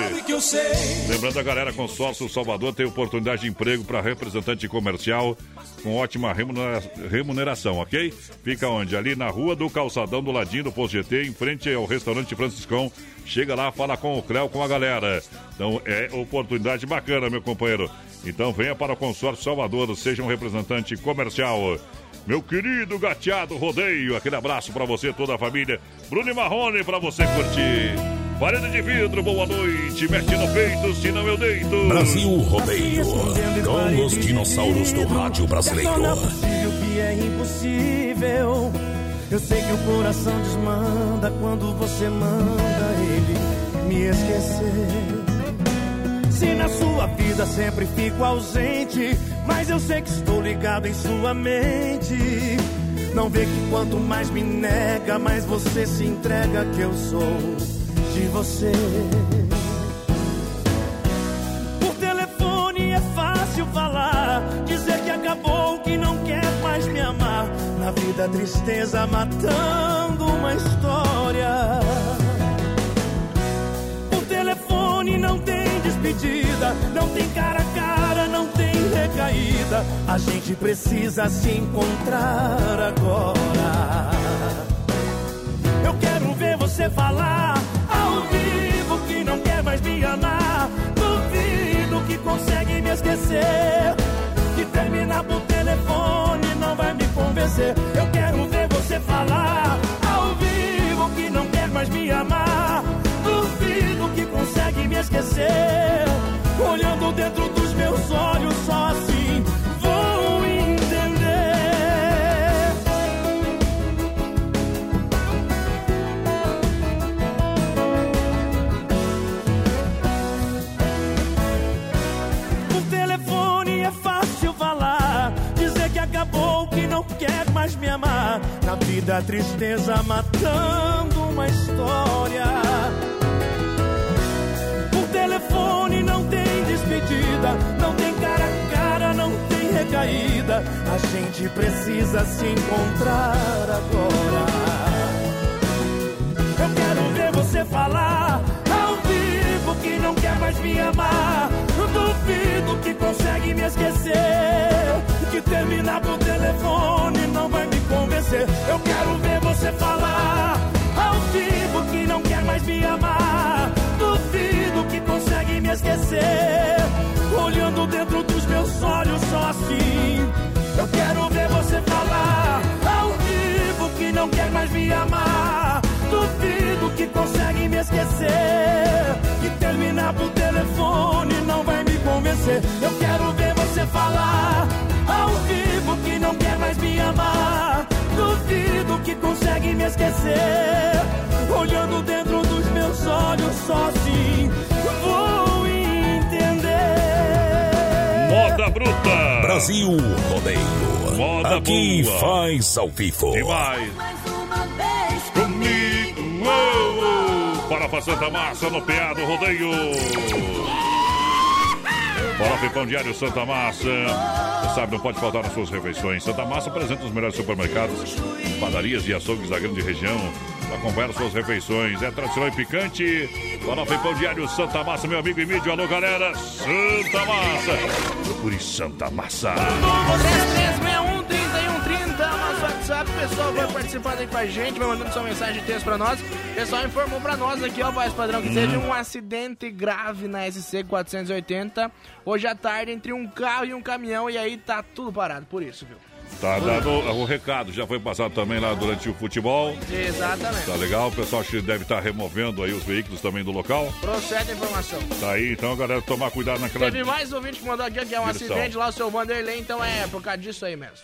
Lembrando a galera, consórcio Salvador tem oportunidade de emprego para representante comercial com ótima remunera- remuneração, ok? Fica onde? Ali na rua do Calçadão, do ladinho do Posto GT, em frente ao restaurante Franciscão. Chega lá, fala com o Cléo, com a galera. Então é oportunidade bacana, meu companheiro. Então venha para o consórcio Salvador, seja um representante comercial. Meu querido gateado rodeio, aquele abraço para você, toda a família. Bruno e Marrone para você curtir. Parede de vidro, boa noite. Mete no peito, se não eu deito. Brasil Rodeio, com os dinossauros do rádio brasileiro. É possível que é impossível. Eu sei que o coração desmanda quando você manda ele me esquecer. Se na sua vida sempre fico ausente, mas eu sei que estou ligado em sua mente. Não vê que quanto mais me nega, mais você se entrega que eu sou de você. Na vida a tristeza matando uma história. Por telefone não tem despedida, não tem cara a cara, não tem recaída. A gente precisa se encontrar agora. Eu quero ver você falar ao vivo que não quer mais me amar. Duvido que consegue me esquecer. Que terminar por telefone vai me convencer. Eu quero ver você falar ao vivo que não quer mais me amar. Duvido que consegue me esquecer. Olhando dentro dos meus olhos, só assim mais me amar. Na vida a tristeza matando uma história. Por telefone não tem despedida, não tem cara a cara, não tem recaída. A gente precisa se encontrar agora. Eu quero ver você falar ao vivo que não quer mais me amar. Duvido que consegue me esquecer. Que terminar por telefone não vai me convencer. Eu quero ver você falar ao vivo que não quer mais me amar. Duvido que consegue me esquecer. Olhando dentro dos meus olhos, só assim. Eu quero ver você falar ao vivo que não quer mais me amar. Duvido que consegue me esquecer. Que terminar por telefone não vai convencer. Eu quero ver você falar ao vivo que não quer mais me amar. Duvido que consegue me esquecer. Olhando dentro dos meus olhos, só assim vou entender. Moda Bruta. Brasil Rodeio. Moda Aqui boa. faz ao vivo. Demais. Comigo. uou, uou. Para pra Santa Massa no PA do Rodeio. Farofa e Pão Diário Santa Massa. Você sabe, não pode faltar nas suas refeições. Santa Massa apresenta os melhores supermercados, padarias e açougues da grande região. Acompanhar suas refeições. É tradicional e picante. Farofa e Pão Diário Santa Massa, meu amigo Emílio. Alô, galera. Santa Massa. Procure Santa Massa. 3361 3130, nosso WhatsApp, o pessoal vai participando aí com a gente, vai mandando sua mensagem de texto pra nós. O pessoal informou pra nós aqui, ó, Paz Padrão, que Hum. teve um acidente grave na SC 480 hoje à tarde entre um carro e um caminhão, e aí tá tudo parado, por isso, viu? Tá dado o recado, já foi passado também lá durante o futebol. Exatamente. Tá legal, o pessoal acho que deve estar removendo aí os veículos também do local. Procede a informação. Tá aí, então, galera, tomar cuidado naquela. Teve mais ouvinte que mandou aqui, que é um Direção. acidente lá, o seu Vanderlei, então é por causa disso aí mesmo.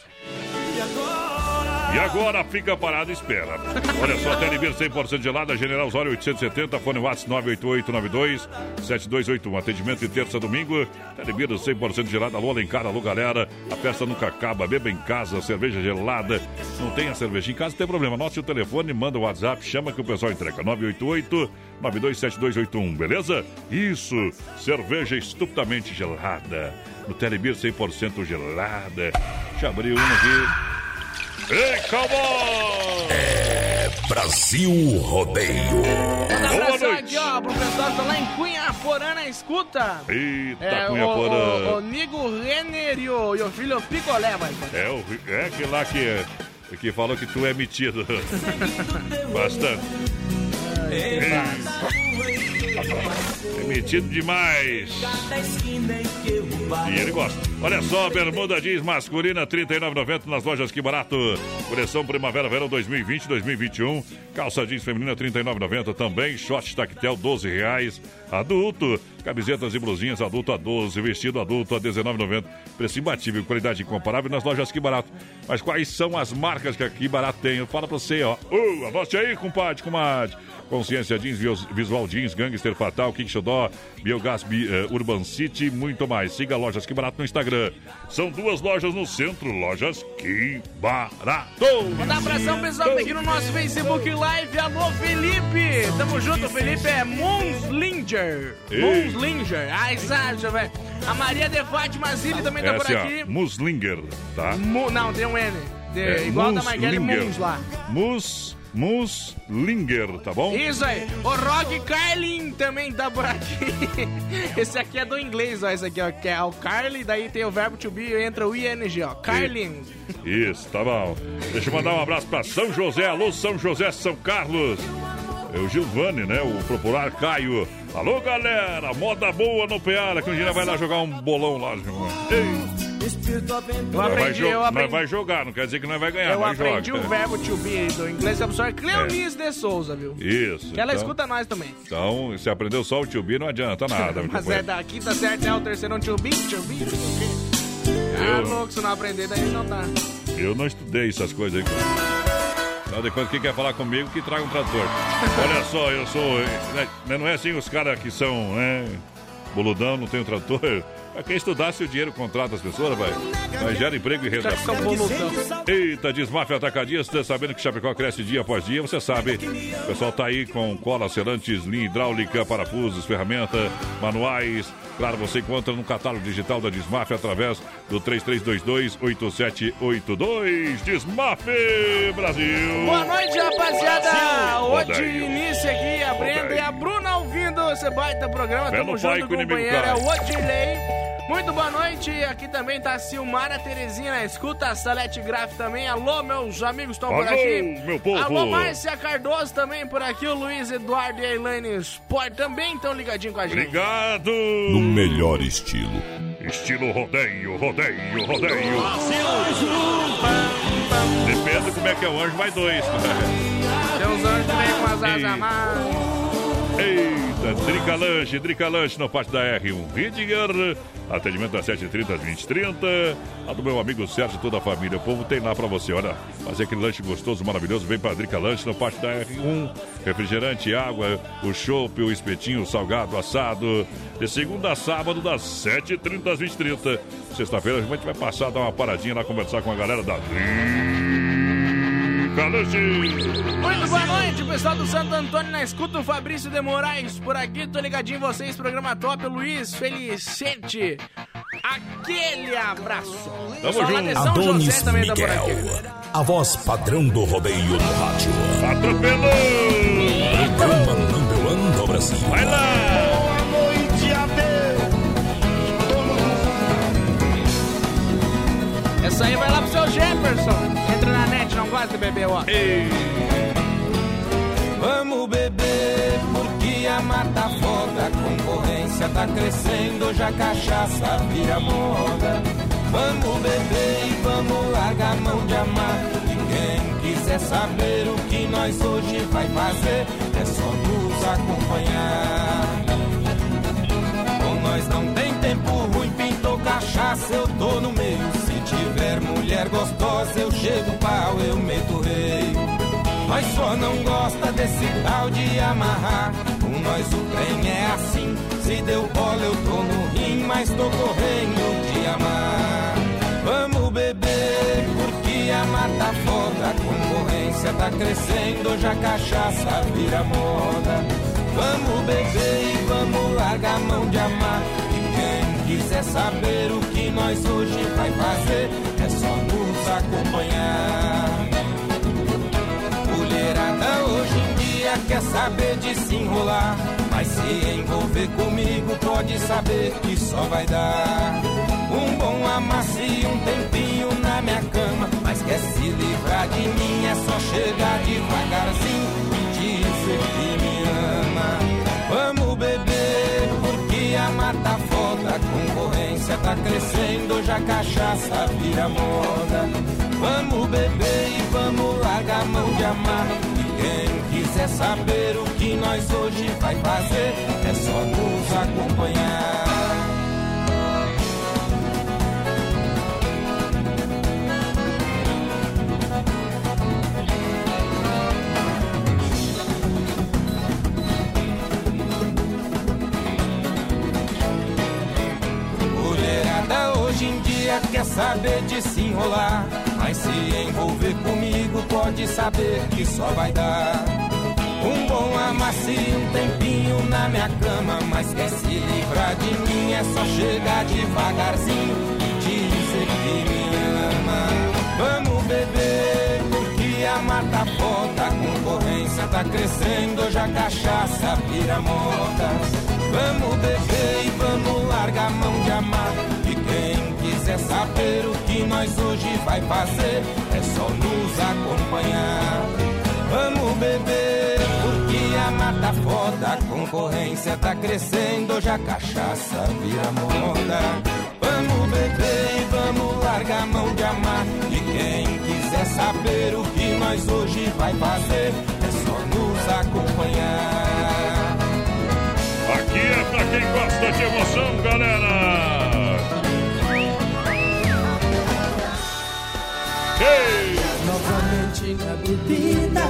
E agora E agora fica parado e espera. Olha só, Telebir 100% gelada, General Osório 870, fone WhatsApp 98892 7281. Atendimento de terça a domingo. Telebir 100% gelada, alô Alencar, alô galera. A festa nunca acaba, beba em casa, cerveja gelada. Não tem a cerveja em casa, tem problema. Anote o telefone, manda o WhatsApp, chama que o pessoal entrega. 988 927281, beleza? Isso, cerveja estupidamente gelada. No Telebir 100% gelada. Eu abrir uma aqui. Ei, cowboy! É Brasil Rodeio. Manda um abração aqui, ó, pro pessoal que tá lá em Cunha na escuta. Eita, É, Cunha o, Porã. o, o Nigo Renner e o, e o filho Picolé, vai. É, o, é aquele lá que, que falou que tu é metido. Bastante. É metido demais. E ele gosta. Olha só, bermuda jeans masculina, R$ 39,90 nas lojas Que Barato. Coleção Primavera Verão 2020-2021. Calça jeans feminina, R$ 39,90 também. Short tactel, 12 reais. Adulto. Camisetas e blusinhas adulto a 12, vestido adulto a 19,90. Preço imbatível, qualidade incomparável nas lojas Que Barato. Mas quais são as marcas que aqui Barato tem? Eu falo pra você, ó. Uh, anote aí, compadre, comadre. Consciência Jeans, Vis- Visual Jeans, Gangster Fatal, King Xodó, Biogás Bi- eh, Urban City, muito mais. Siga Lojas Que Barato no Instagram. São duas lojas no centro, Lojas Que Barato. Mandar abração pessoal que tá aqui no nosso Facebook Live. Alô, Felipe! Tamo junto, Felipe é Munslinger. Ei. Munslinger. Ai, sabe, velho. A Maria de Fátima Zilli também tá É por assim, aqui. ó, Muslinger, tá? Mu- não, tem um N. De- É, igual da Marguerite Muslinger. Muns lá. Mus, Muslinger, tá bom? Isso aí. O Rock Carlin também tá por aqui. Esse aqui é do inglês, ó. Esse aqui, ó. Que é o Carly, daí tem o verbo to be e entra o ing, ó. Carlin. Isso, tá bom. Deixa eu mandar um abraço pra São José. Alô, São José, São Carlos. É o Gilvani, né? O popular Caio. Alô, galera. Moda boa no Peara. Que um dia vai lá jogar um bolão lá, Gilvani. Ei. Eu Nós vai, aprendi, jo- eu nós aprendi. vai jogar, não quer dizer que nós vai ganhar, Eu aprendi joga. o verbo to be do inglês, que a pessoa é Cleonice de Souza, viu? Isso. Que ela então- escuta nós também. Então, se aprendeu só o tio B, não adianta nada. Mas é companheiro. da quinta certa é o terceiro um to be, to be, não sei o quê. Ah, Eu- louco, se não aprender, daí não dá. Eu não estudei essas coisas aí. Afinal de contas, quem quer falar comigo, que traga um trator. Olha só, eu sou. né, Não é assim os caras que são, né? Boludão, não tem um trator. Pra quem estudasse o dinheiro contrata as pessoas, vai. Mas gera emprego e renda. Eita, Desmafia Atacadista, sabendo que Chapecó cresce dia após dia, você sabe. O pessoal tá aí com cola, selantes, linha hidráulica, parafusos, ferramenta, manuais. Claro, você encontra no catálogo digital da Desmafia através do 3322-8782. Desmafe Brasil! Boa noite, rapaziada. Hoje início aqui, a Brenda e Bruna ouvindo esse baita programa. Tamo pai junto, companheiro. É o Odilei. Muito boa noite. Aqui também tá a Silmara Terezinha na escuta, a Salete Graf também. Alô, meus amigos estão por Alô, aqui. meu povo. Alô, Márcia Cardoso também por aqui. O Luiz Eduardo e a Elaine Sport também estão ligadinhos com a gente. Obrigado! No melhor estilo. Estilo rodeio, rodeio, rodeio. Depende como é que é o anjo, vai dois. Tem uns anjos que vem com as asas Eita. Eita, Drica Lanche, Drica Lanche no pátio da R1 Ridger. Atendimento das 7h30 às 20h30. A do meu amigo Sérgio e toda a família. O povo tem lá pra você, olha. Fazer aquele lanche gostoso, maravilhoso. Vem pra Drica Lanche no pátio da R1. Refrigerante, água, o chopp, o espetinho, o salgado, assado. De segunda a sábado, das 7h30 às 20h30. Sexta-feira a gente vai passar, dar uma paradinha lá, conversar com a galera da Muito boa noite, pessoal do Santo Antônio na escuta, o Fabrício de Moraes por aqui, tô ligadinho em vocês, programa top, Luiz Felicente, aquele abraço. Tamo de São Adonis José também tá por Miguel, aqui. a voz padrão do rodeio no rádio. Atropelou! Programa number one do Brasil. Vai lá! Essa aí vai lá pro seu Jefferson, entra na net, não gosta de beber, ó. Vamos beber porque a mata foda, a concorrência tá crescendo, já cachaça vira moda. Vamos beber e vamos largar a mão de amar. Quem quiser saber o que nós hoje vai fazer, é só nos acompanhar. Com nós não tem tempo ruim, pintou cachaça, eu tô no meio. Mulher gostosa, eu chego pau, eu meto só não gosta desse tal de amarrar. Com nós o trem é assim. Se deu bola, eu tô no rim, mas tô correndo de amar. Vamos beber, porque a mata foda. A concorrência tá crescendo, já cachaça vira moda. Vamos beber e vamos largar a mão de amar. E quem quiser saber o que nós hoje vai fazer, acompanhar. Mulherada hoje em dia quer saber de se enrolar. Mas se envolver comigo, pode saber que só vai dar um bom amasso e um tempinho na minha cama. Mas quer se livrar de mim, é só chegar devagarzinho e dizer que me ama. Tá crescendo, já cachaça vira moda. Vamos beber e vamos largar a mão de amar. E quem quiser saber o que nós hoje vai fazer, é só nos acompanhar. Hoje dia quer saber de se enrolar. Mas se envolver comigo, pode saber que só vai dar. Um bom amacio, um tempinho na minha cama. Mas quer se livrar de mim, é só chegar devagarzinho e dizer que me ama. Vamos beber, porque a mata foda, a concorrência tá crescendo, já cachaça vira moda. Vamos beber e vamos largar a mão de amar. E quem quiser saber o que nós hoje vai fazer, é só nos acompanhar. Vamos beber, porque a mata foda, a concorrência tá crescendo, já cachaça vira moda. Vamos beber e vamos largar a mão de amar. E quem quiser saber o que nós hoje vai fazer, é só nos acompanhar. Aqui é pra quem gosta de emoção, galera. Ei! Novamente na bebida.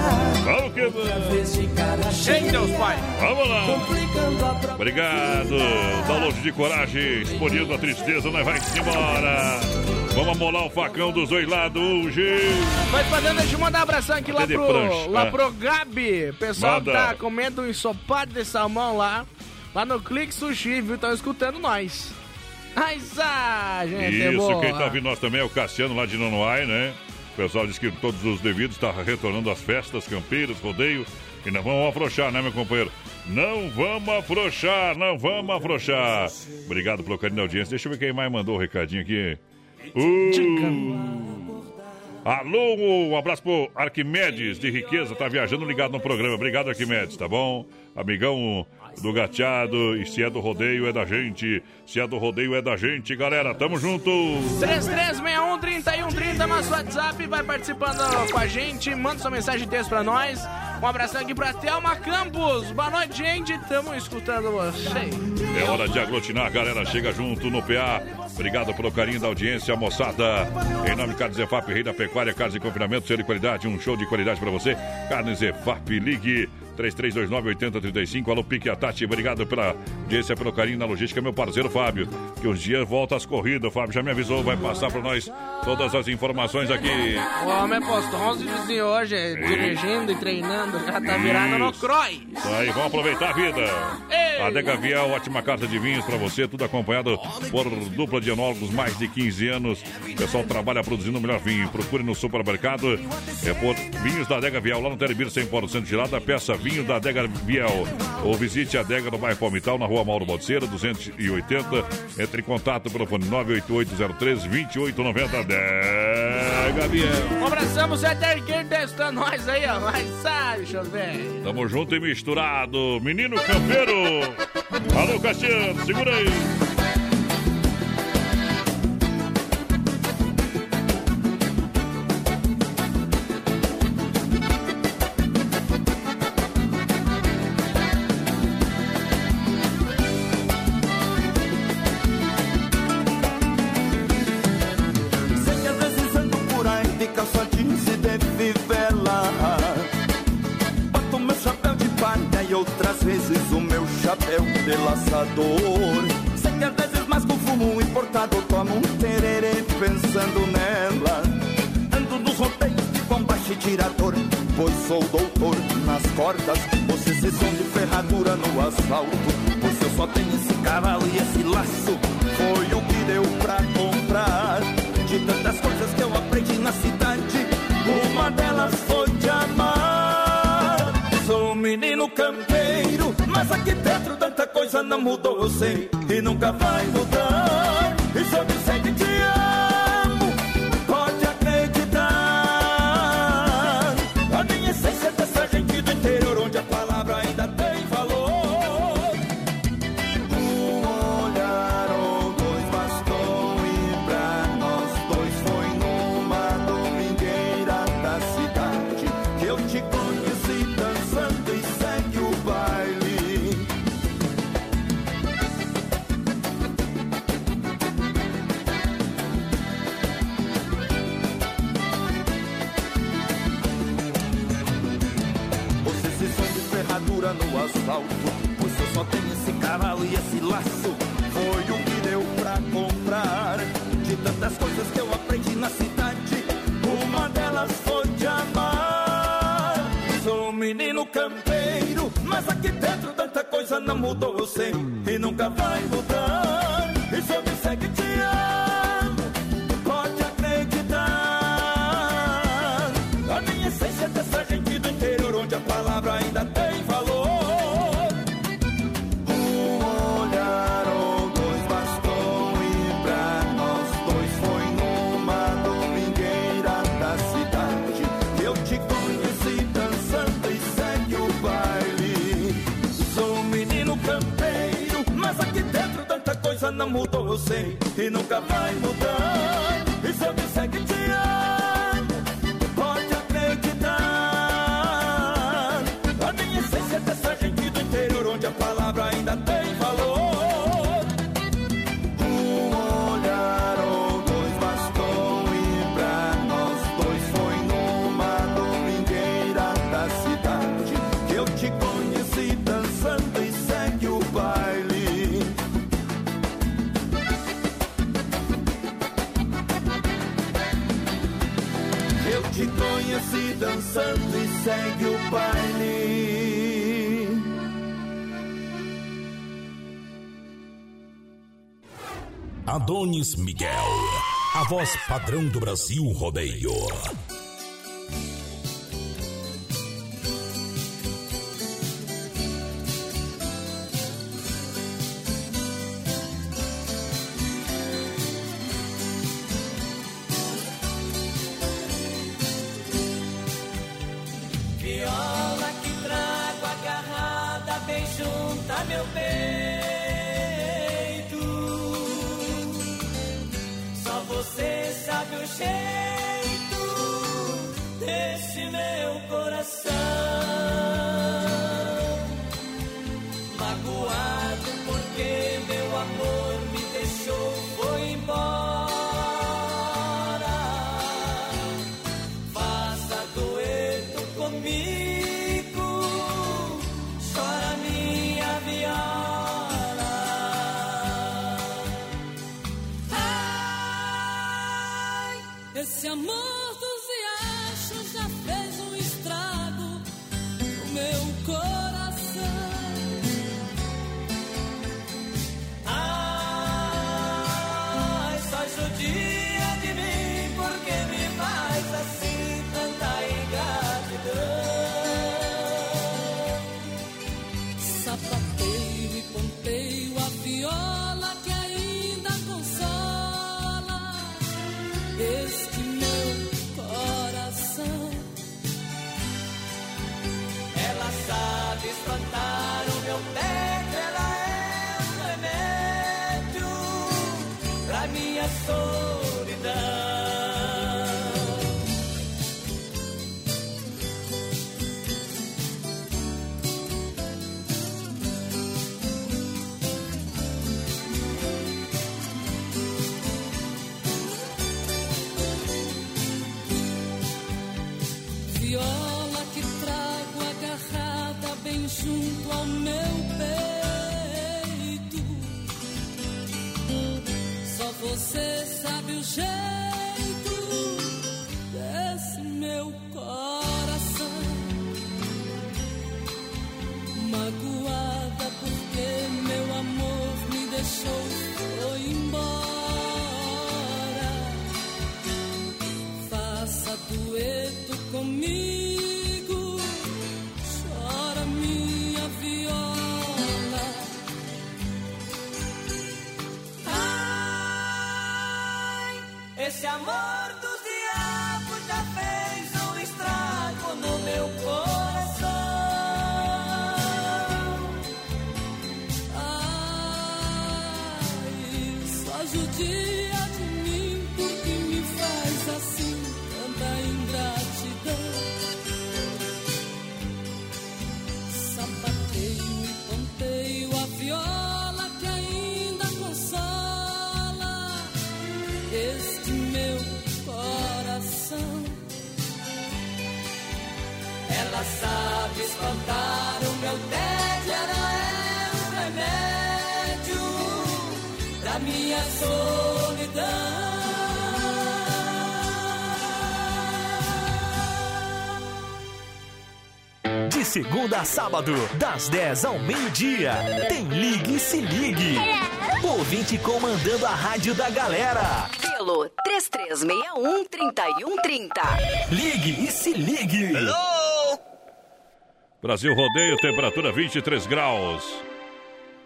Vamos que vamos. Cheia. Deus, pai. Vamos lá. Complicando a prova. Obrigado. Download de coragem, expolindo a tristeza, nós vai embora. Vamos amolar o facão dos dois lados hoje. Mas fazendo, deixa eu mandar um abração aqui lá pro, prancha? lá Ah. pro Gabi. O pessoal Manda. tá comendo um ensopado de salmão lá. Lá no Clique Sushi, viu? Estão escutando nós. Ai, ah, gente, é Isso, boa. quem tá ouvindo nós também é o Cassiano lá de Nonoai, né? O pessoal diz que todos os devidos estão retornando às festas, campeiras, rodeio. E não vamos afrouxar, né, meu companheiro? Não vamos afrouxar, não vamos afrouxar. Obrigado pelo carinho da audiência. Deixa eu ver quem mais mandou o recadinho aqui. Uh. Alô, um abraço pro Arquimedes de Riqueza, tá viajando ligado no programa. Obrigado, Arquimedes, tá bom? Amigão do gateado, e se é do rodeio é da gente. Se é do rodeio é da gente, galera. Tamo junto. 3361-3130, nosso WhatsApp, vai participando com a gente, manda sua mensagem de texto pra nós. Um abração aqui pra Thelma Campos. Boa noite, gente. Tamo escutando você. É hora de aglutinar, galera. Chega junto no PA. Obrigado pelo carinho da audiência, moçada. Em nome de Carnes Zefap, Rei da Pecuária, Carnes de Confinamento, ser de qualidade, um show de qualidade pra você. Carnes Zefap, ligue 3329-8035. Alô, Pique a Tati, obrigado pela audiência, pelo carinho na logística, meu parceiro Fábio. Que uns dias volta às corridas. O Fábio já me avisou, vai passar pra nós todas as informações aqui. O homem postou 11 de hoje, dirigindo e treinando, já tá virado no cross. Isso aí, vamos aproveitar a vida. Adega Viel, ótima carta de vinhos pra você, tudo acompanhado por dupla de enólogos, mais de 15 anos. O pessoal trabalha produzindo o melhor vinho. Procure no supermercado é por vinhos da Adega Viel, lá no Telebir 100% gelada, peça vinho da Adega Viel. Ou visite a Adega no bairro Palmital, na rua Mauro Balseira, 280. Entre em contato pelo fone 98803-2890. Adega Viel. Abração, você até quem testa nós aí, ó. Mas sabe, ver. Tamo junto e misturado. Menino Campeiro. Alô, Cassiano, segura aí. dor. Sei que às vezes mais com fumo importado tomo um tererê pensando nela. Ando nos roteiros de tipo combate e tirador, pois sou doutor nas cordas. Você se som de ferradura no asfalto, pois eu só tenho esse cavalo e esse laço. Foi o que deu pra comprar de tantas coisas que eu aprendi na cidade. Uma delas foi te amar. Sou um menino campeiro mas aqui dentro tanta coisa não mudou, eu sei, e nunca vai mudar. E sobre Luiz Miguel, a voz padrão do Brasil Rodeio. esse meu coração. Sabe espantar o meu tédio, ela é um remédio da minha solidão. De segunda a sábado, das 10 ao meio-dia, tem Ligue e Se Ligue. Ouvinte comandando a rádio da galera. Pelo 3361-3130. Ligue e Se Ligue. Brasil Rodeio, temperatura 23 graus.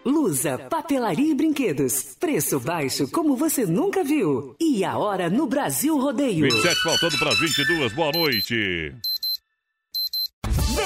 Lusa, papelaria e brinquedos. Preço baixo como você nunca viu. E a hora no Brasil Rodeio. 27 faltando para as 22. Boa noite.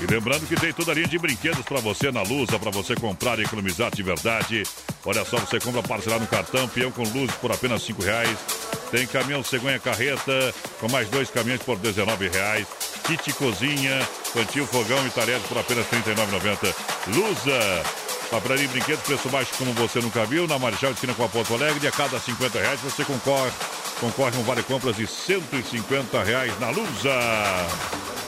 E lembrando que tem toda a linha de brinquedos para você na Lusa, para você comprar e economizar de verdade. Olha só, você compra parcelar no cartão, peão com luz por apenas cinco reais. Tem caminhão cegonha carreta com mais dois caminhões por 19,00 reais. Kit cozinha, cantil, fogão e talheres por apenas R$ 39,90. Lusa. Papelaria e brinquedos, preço baixo como você nunca viu. Na Marechal de Esquina com a Porto Alegre, a cada 50 reais você concorre, concorre um vale compras de 150 reais na Lusa.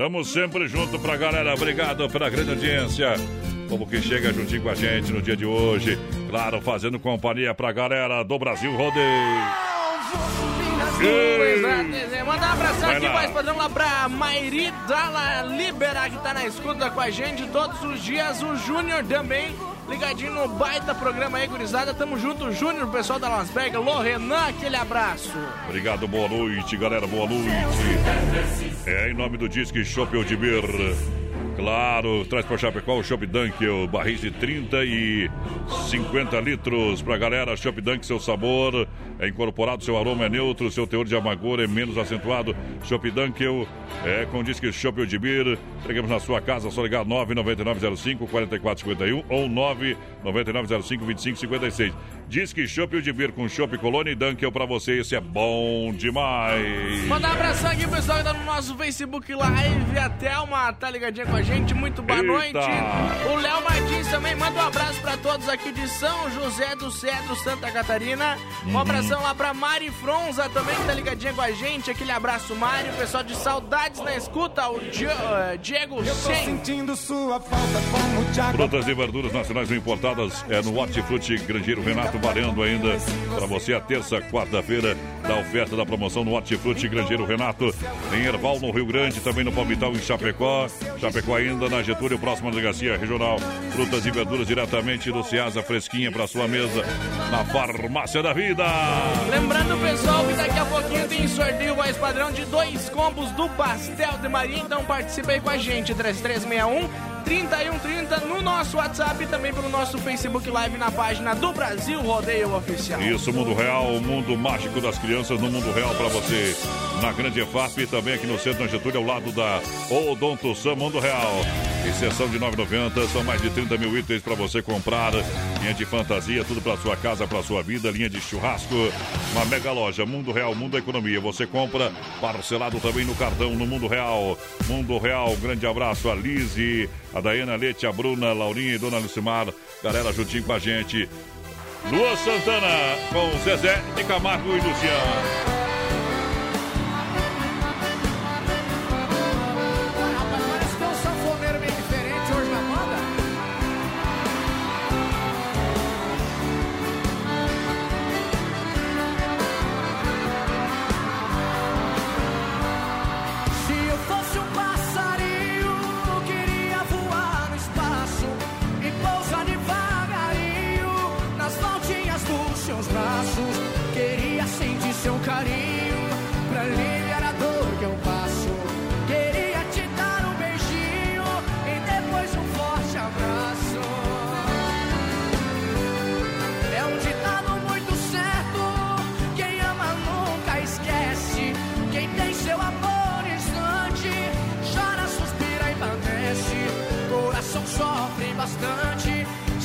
Tamo sempre junto pra galera. Obrigado pela grande audiência. Como que chega juntinho com a gente no dia de hoje. Claro, fazendo companhia pra galera do Brasil Rodeio. Manda um abração Vai aqui, voz padrão, lá pra Mairi Dalla Libera, que tá na escuta com a gente todos os dias. O Júnior também, ligadinho no baita programa aí, gurizada. Tamo junto, Júnior, pessoal da Las Vegas. Lô Renan, aquele abraço. Obrigado, boa noite, galera, boa noite. É em nome do Disque Shop Odibir. Claro, traz pra Chapecó o Shop Dunk, o barris de 30 e 50 litros pra galera. Shop Dunk, seu sabor é incorporado, seu aroma é neutro, seu teor de amargor é menos acentuado. Shop Dunk é com Disque Shop Odibir. Entregamos na sua casa, só ligar 99905 4451 ou 99905 2556. Disque Shop Odibir com Shop Colônia e Dunkel pra você, esse é bom demais. Manda um abração aqui, pessoal, que tá no nosso Facebook Live. A Thelma tá ligadinha com a gente. Muito boa Eita. noite. O Léo Martins também manda um abraço pra todos aqui de São José do Cedro, Santa Catarina. Um Uhum. abração lá pra Mari Fronza também, que tá ligadinha com a gente. Aquele abraço, Mari. O pessoal de Saudades na escuta, o Di- eh, Diego Sen. sentindo sua falta como Thiago. Frutas e verduras nacionais importadas é no Hortifruti Grangeiro Renato valendo ainda para você a terça, quarta-feira da oferta da promoção no Hortifruti Grangeiro Renato, em Erval, no Rio Grande, também no Palmital, em Chapecó. Chapecó ainda na Getúlio, próxima delegacia regional. Frutas e verduras diretamente do Ceasa, fresquinha para sua mesa, na Farmácia da Vida. Lembrando, pessoal, que daqui a pouquinho tem sorteio mais padrão de dois combos do Pastel de Maria, então participe aí com a gente, 3361 3130 no nosso WhatsApp e também pelo nosso Facebook Live na página do Brasil Rodeio Oficial. Isso, Mundo Real, o mundo mágico das crianças no Mundo Real para você. Na Grande EFAP, também aqui no centro, na Getúlio, ao lado da Odonto Sam Mundo Real. Exceção de 9,90, são mais de 30 mil itens para você comprar. Linha de fantasia, tudo para sua casa, para sua vida. Linha de churrasco, uma mega loja, Mundo Real, Mundo Economia. Você compra parcelado também no cartão no Mundo Real. Mundo Real, grande abraço a Lise, a Daiana Leite, a Bruna, a Laurinha e Dona Lucimar. Galera juntinho com a gente. Lua Santana com Zezé de Camargo e Luciano.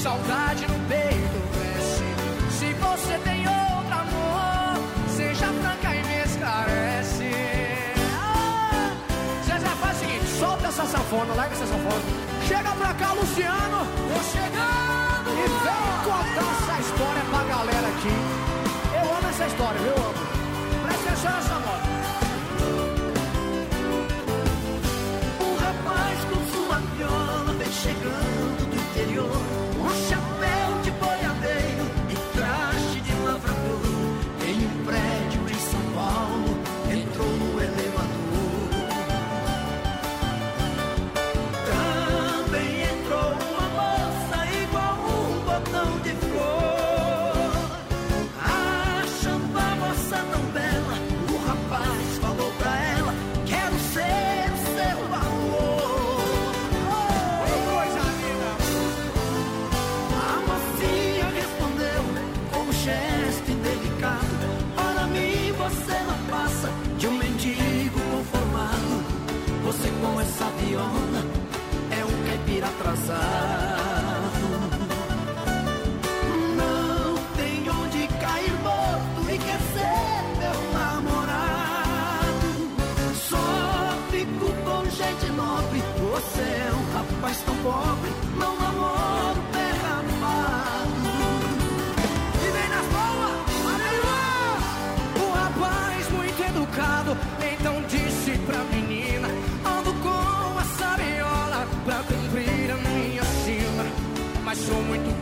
Saudade no peito cresce. Se você tem outro amor, seja franca e me esclarece. Ah, Zezé, faz o seguinte, solta essa sanfona, larga essa sanfona. Chega pra cá, Luciano. Tô chegando. E vem contar essa história pra galera aqui. Eu amo essa história, viu? Amo. Presta atenção nessa moda. Um rapaz com sua viola vem chegando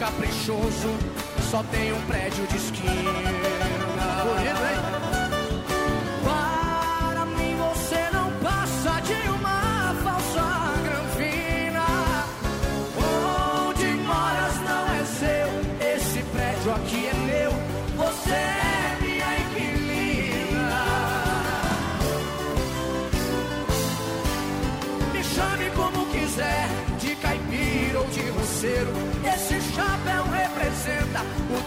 caprichoso, só tenho um prédio de esquina. Bonito, hein? Para mim você não passa de uma falsa granfina. Onde moras não é seu, esse prédio aqui é meu. Você é minha inquilina. Me chame como quiser, de caipira ou de roceiro.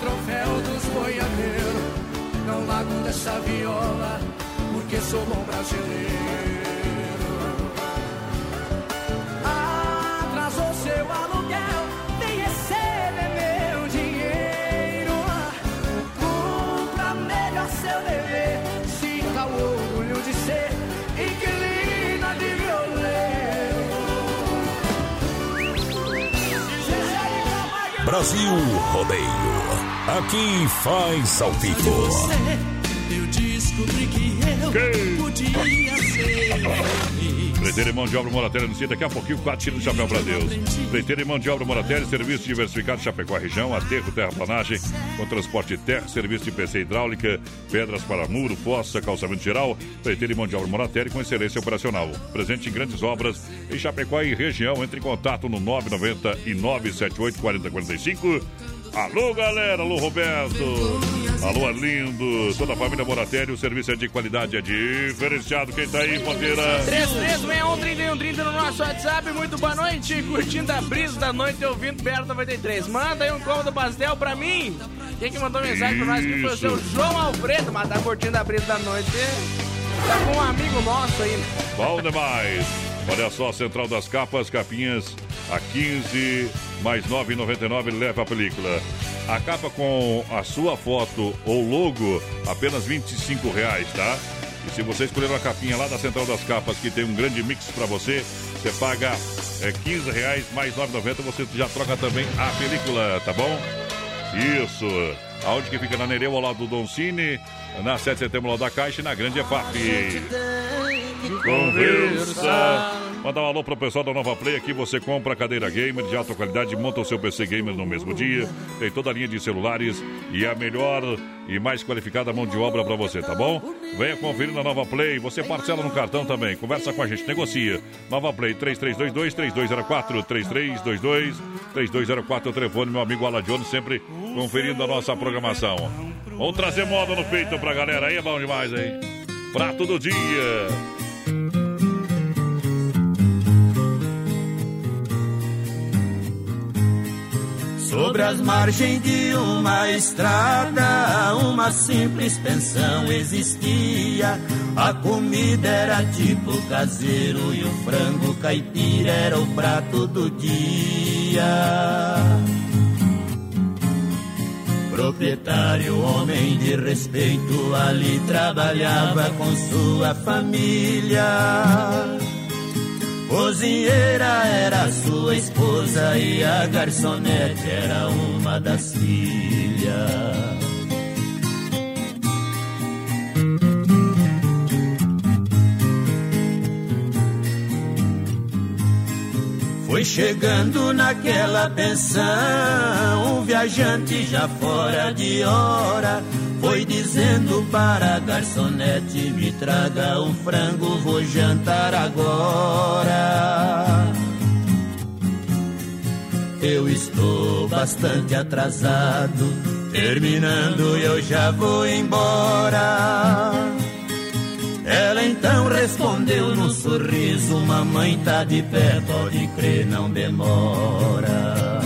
Troféu dos boiadeiros. Não largo dessa viola, porque sou bom brasileiro. Atrasou seu aluguel, vem receber meu dinheiro. Cumpra melhor seu dever, sinta o orgulho de ser inquilina de violeiro. Brasil Rodeio. Aqui faz ao vivo. Eu descobri que eu podia ser. Leiteira e mão de obra Moratelli no daqui a pouquinho, quatro tiros de chapéu para Deus. Leiteira e mão de obra Moratelli, serviço diversificado Chapecó região, aterro, terraplanagem, com transporte de terra, serviço de PC hidráulica, pedras para muro, fossa, calçamento geral. Leiteira e mão de obra Moratelli com excelência operacional. Presente em grandes obras em Chapecó e região. Entre em contato no 990 e 978 4045 Alô, galera. Alô, Roberto. Alô, Arlindo. Toda a família Moratelli. O serviço é de qualidade, é diferenciado. Quem tá aí, Ponteira? 3361 no nosso WhatsApp. Muito boa noite. Curtindo a brisa da noite ouvindo Berta 93. Manda aí um cômodo pastel pra mim. Quem que mandou mensagem pra nós que foi o seu João Alfredo. Mas tá curtindo a brisa da noite. Tá com um amigo nosso aí. Bom demais. Olha só, Central das Capas, capinhas a 15 mais 9,99 leva a película. A capa com a sua foto ou logo, apenas 25 reais, tá? E se você escolher uma capinha lá da Central das Capas, que tem um grande mix para você, você paga é, 15 reais mais 9,90, você já troca também a película, tá bom? Isso. Aonde que fica na Nereu, ao lado do Don Cine, na 7 de setembro, lá da Caixa e na Grande EFAP. Conversa. Manda um alô pro pessoal da Nova Play. Aqui você compra cadeira gamer de alta qualidade, monta o seu PC gamer no mesmo dia. Tem toda a linha de celulares e a melhor e mais qualificada mão de obra para você, tá bom? Venha conferir na Nova Play. Você parcela no cartão também. Conversa com a gente, negocia. Nova Play 3322-3204, 3322-3204 o telefone, meu amigo Ala Jones, sempre conferindo a nossa programação. Vamos trazer moda no peito pra galera aí, é bom demais, hein? Prato do dia. Sobre as margens de uma estrada, uma simples pensão existia. A comida era tipo caseiro e o frango caipira era o prato do dia. Proprietário, homem de respeito, ali trabalhava com sua família. Cozinheira era sua esposa e a garçonete era uma das filhas. Foi chegando naquela pensão, um viajante já fora de hora foi dizendo para a garçonete: Me traga um frango, vou jantar agora. Eu estou bastante atrasado, terminando eu já vou embora. Então respondeu num sorriso: Mamãe tá de pé, pode crer, não demora.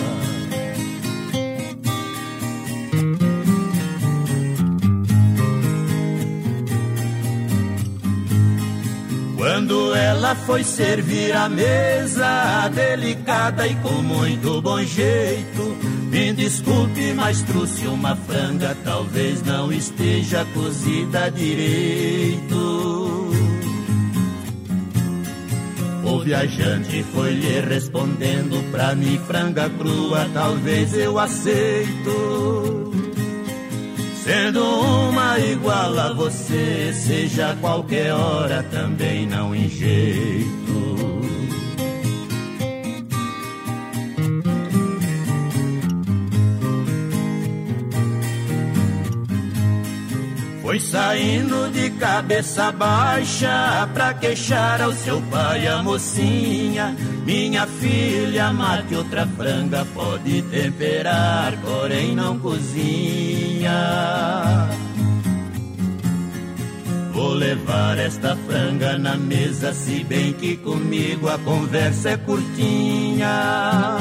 Quando ela foi servir a mesa, delicada e com muito bom jeito, me desculpe, mas trouxe uma franga, talvez não esteja cozida direito. Viajante foi lhe respondendo pra mim, franga crua, talvez eu aceito. Sendo uma igual a você, seja qualquer hora, também não em Foi saindo de cabeça baixa pra queixar ao seu pai a mocinha. Minha filha, mate outra franga, pode temperar, porém não cozinha. Vou levar esta franga na mesa, se bem que comigo a conversa é curtinha.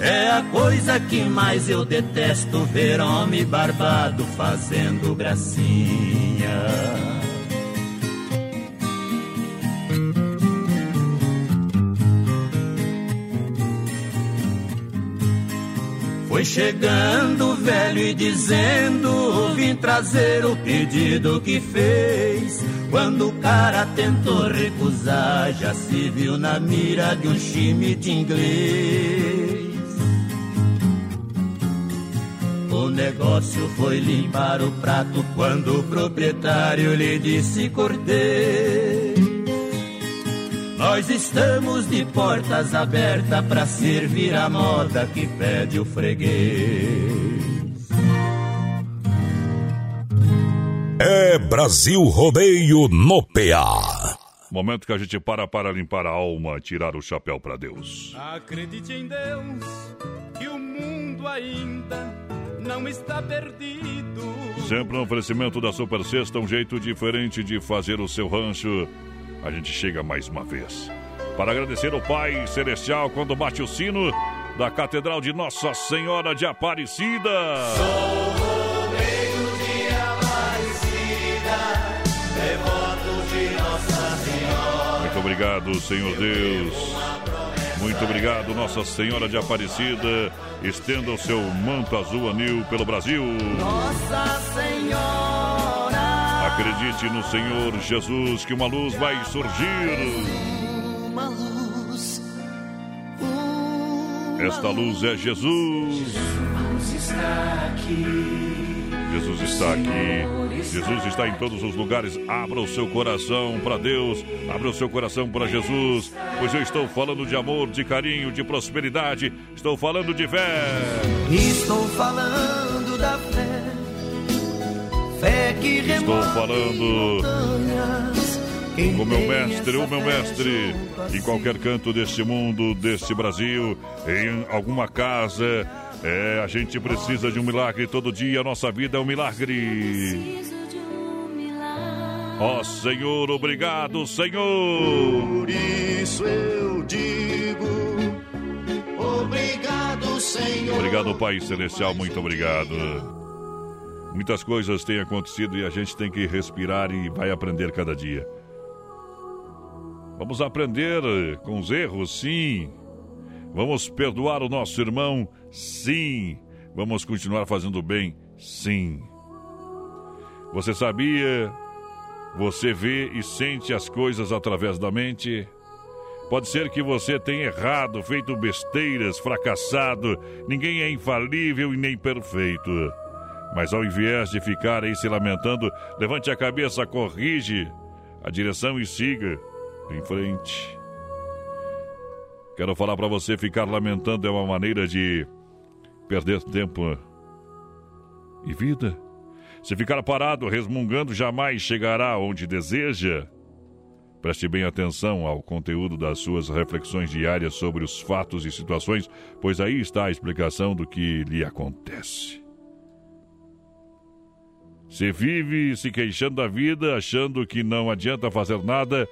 É a coisa que mais eu detesto ver homem barbado fazendo gracinha. Foi chegando o velho e dizendo: Vim trazer o pedido que fez. Quando o cara tentou recusar, já se viu na mira de um chimite inglês. Negócio foi limpar o prato quando o proprietário lhe disse: Cortei. Nós estamos de portas abertas para servir a moda que pede o freguês. É Brasil Rodeio no PA. Momento que a gente para para limpar a alma, tirar o chapéu para Deus. Acredite em Deus que o mundo ainda não está perdido. Sempre um oferecimento da Super Sexta, um jeito diferente de fazer o seu rancho. A gente chega mais uma vez. Para agradecer ao Pai Celestial quando bate o sino da Catedral de Nossa Senhora de Aparecida. Sou. Muito obrigado, Senhor Deus. Muito obrigado, Nossa Senhora de Aparecida. Estenda o seu manto azul anil pelo Brasil. Nossa Senhora. Acredite no Senhor Jesus que uma luz vai surgir. Uma luz. Esta luz é Jesus. Jesus está aqui. Jesus está aqui. Jesus está em todos os lugares. Abra o seu coração para Deus. Abra o seu coração para Jesus. Pois eu estou falando de amor, de carinho, de prosperidade. Estou falando de fé. Estou falando da fé. Fé que Estou falando o meu mestre, o meu mestre, em qualquer canto deste mundo, deste Brasil, em alguma casa, é, a gente precisa de um milagre todo dia, a nossa vida é um milagre. Ó Senhor, obrigado, Senhor. Por isso eu digo, obrigado, Senhor. Obrigado, Pai Celestial, muito obrigado. Muitas coisas têm acontecido e a gente tem que respirar e vai aprender cada dia. Vamos aprender com os erros, sim. Vamos perdoar o nosso irmão, sim. Vamos continuar fazendo bem, sim. Você sabia? Você vê e sente as coisas através da mente? Pode ser que você tenha errado, feito besteiras, fracassado. Ninguém é infalível e nem perfeito. Mas ao invés de ficar aí se lamentando, levante a cabeça, corrige a direção e siga em frente. Quero falar para você, ficar lamentando é uma maneira de perder tempo e vida. Se ficar parado, resmungando, jamais chegará onde deseja. Preste bem atenção ao conteúdo das suas reflexões diárias sobre os fatos e situações, pois aí está a explicação do que lhe acontece. Se vive se queixando da vida, achando que não adianta fazer nada,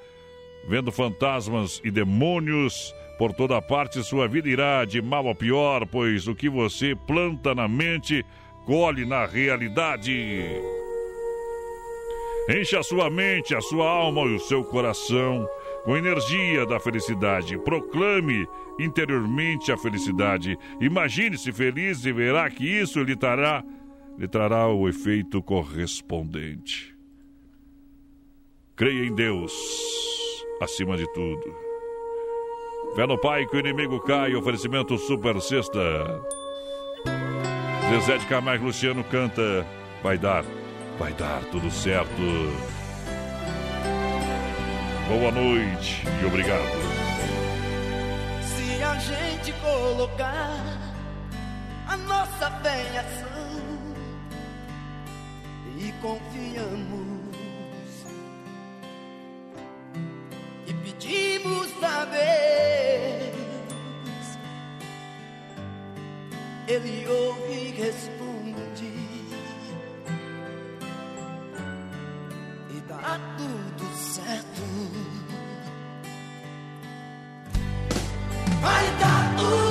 vendo fantasmas e demônios por toda parte, sua vida irá de mal a pior, pois o que você planta na mente, colhe na realidade. Enche a sua mente, a sua alma e o seu coração com energia da felicidade. Proclame interiormente a felicidade. Imagine-se feliz e verá que isso lhe trará, lhe trará o efeito correspondente. Creia em Deus acima de tudo. Fé no Pai que o inimigo cai. Oferecimento Super Sexta. Zezé de Camargo Luciano canta. Vai dar, vai dar tudo certo. Boa noite e obrigado. Se a gente colocar a nossa fé em ação e confiamos motivos da vez. Ele ouve e responde e dá tudo certo. Vai dar tudo.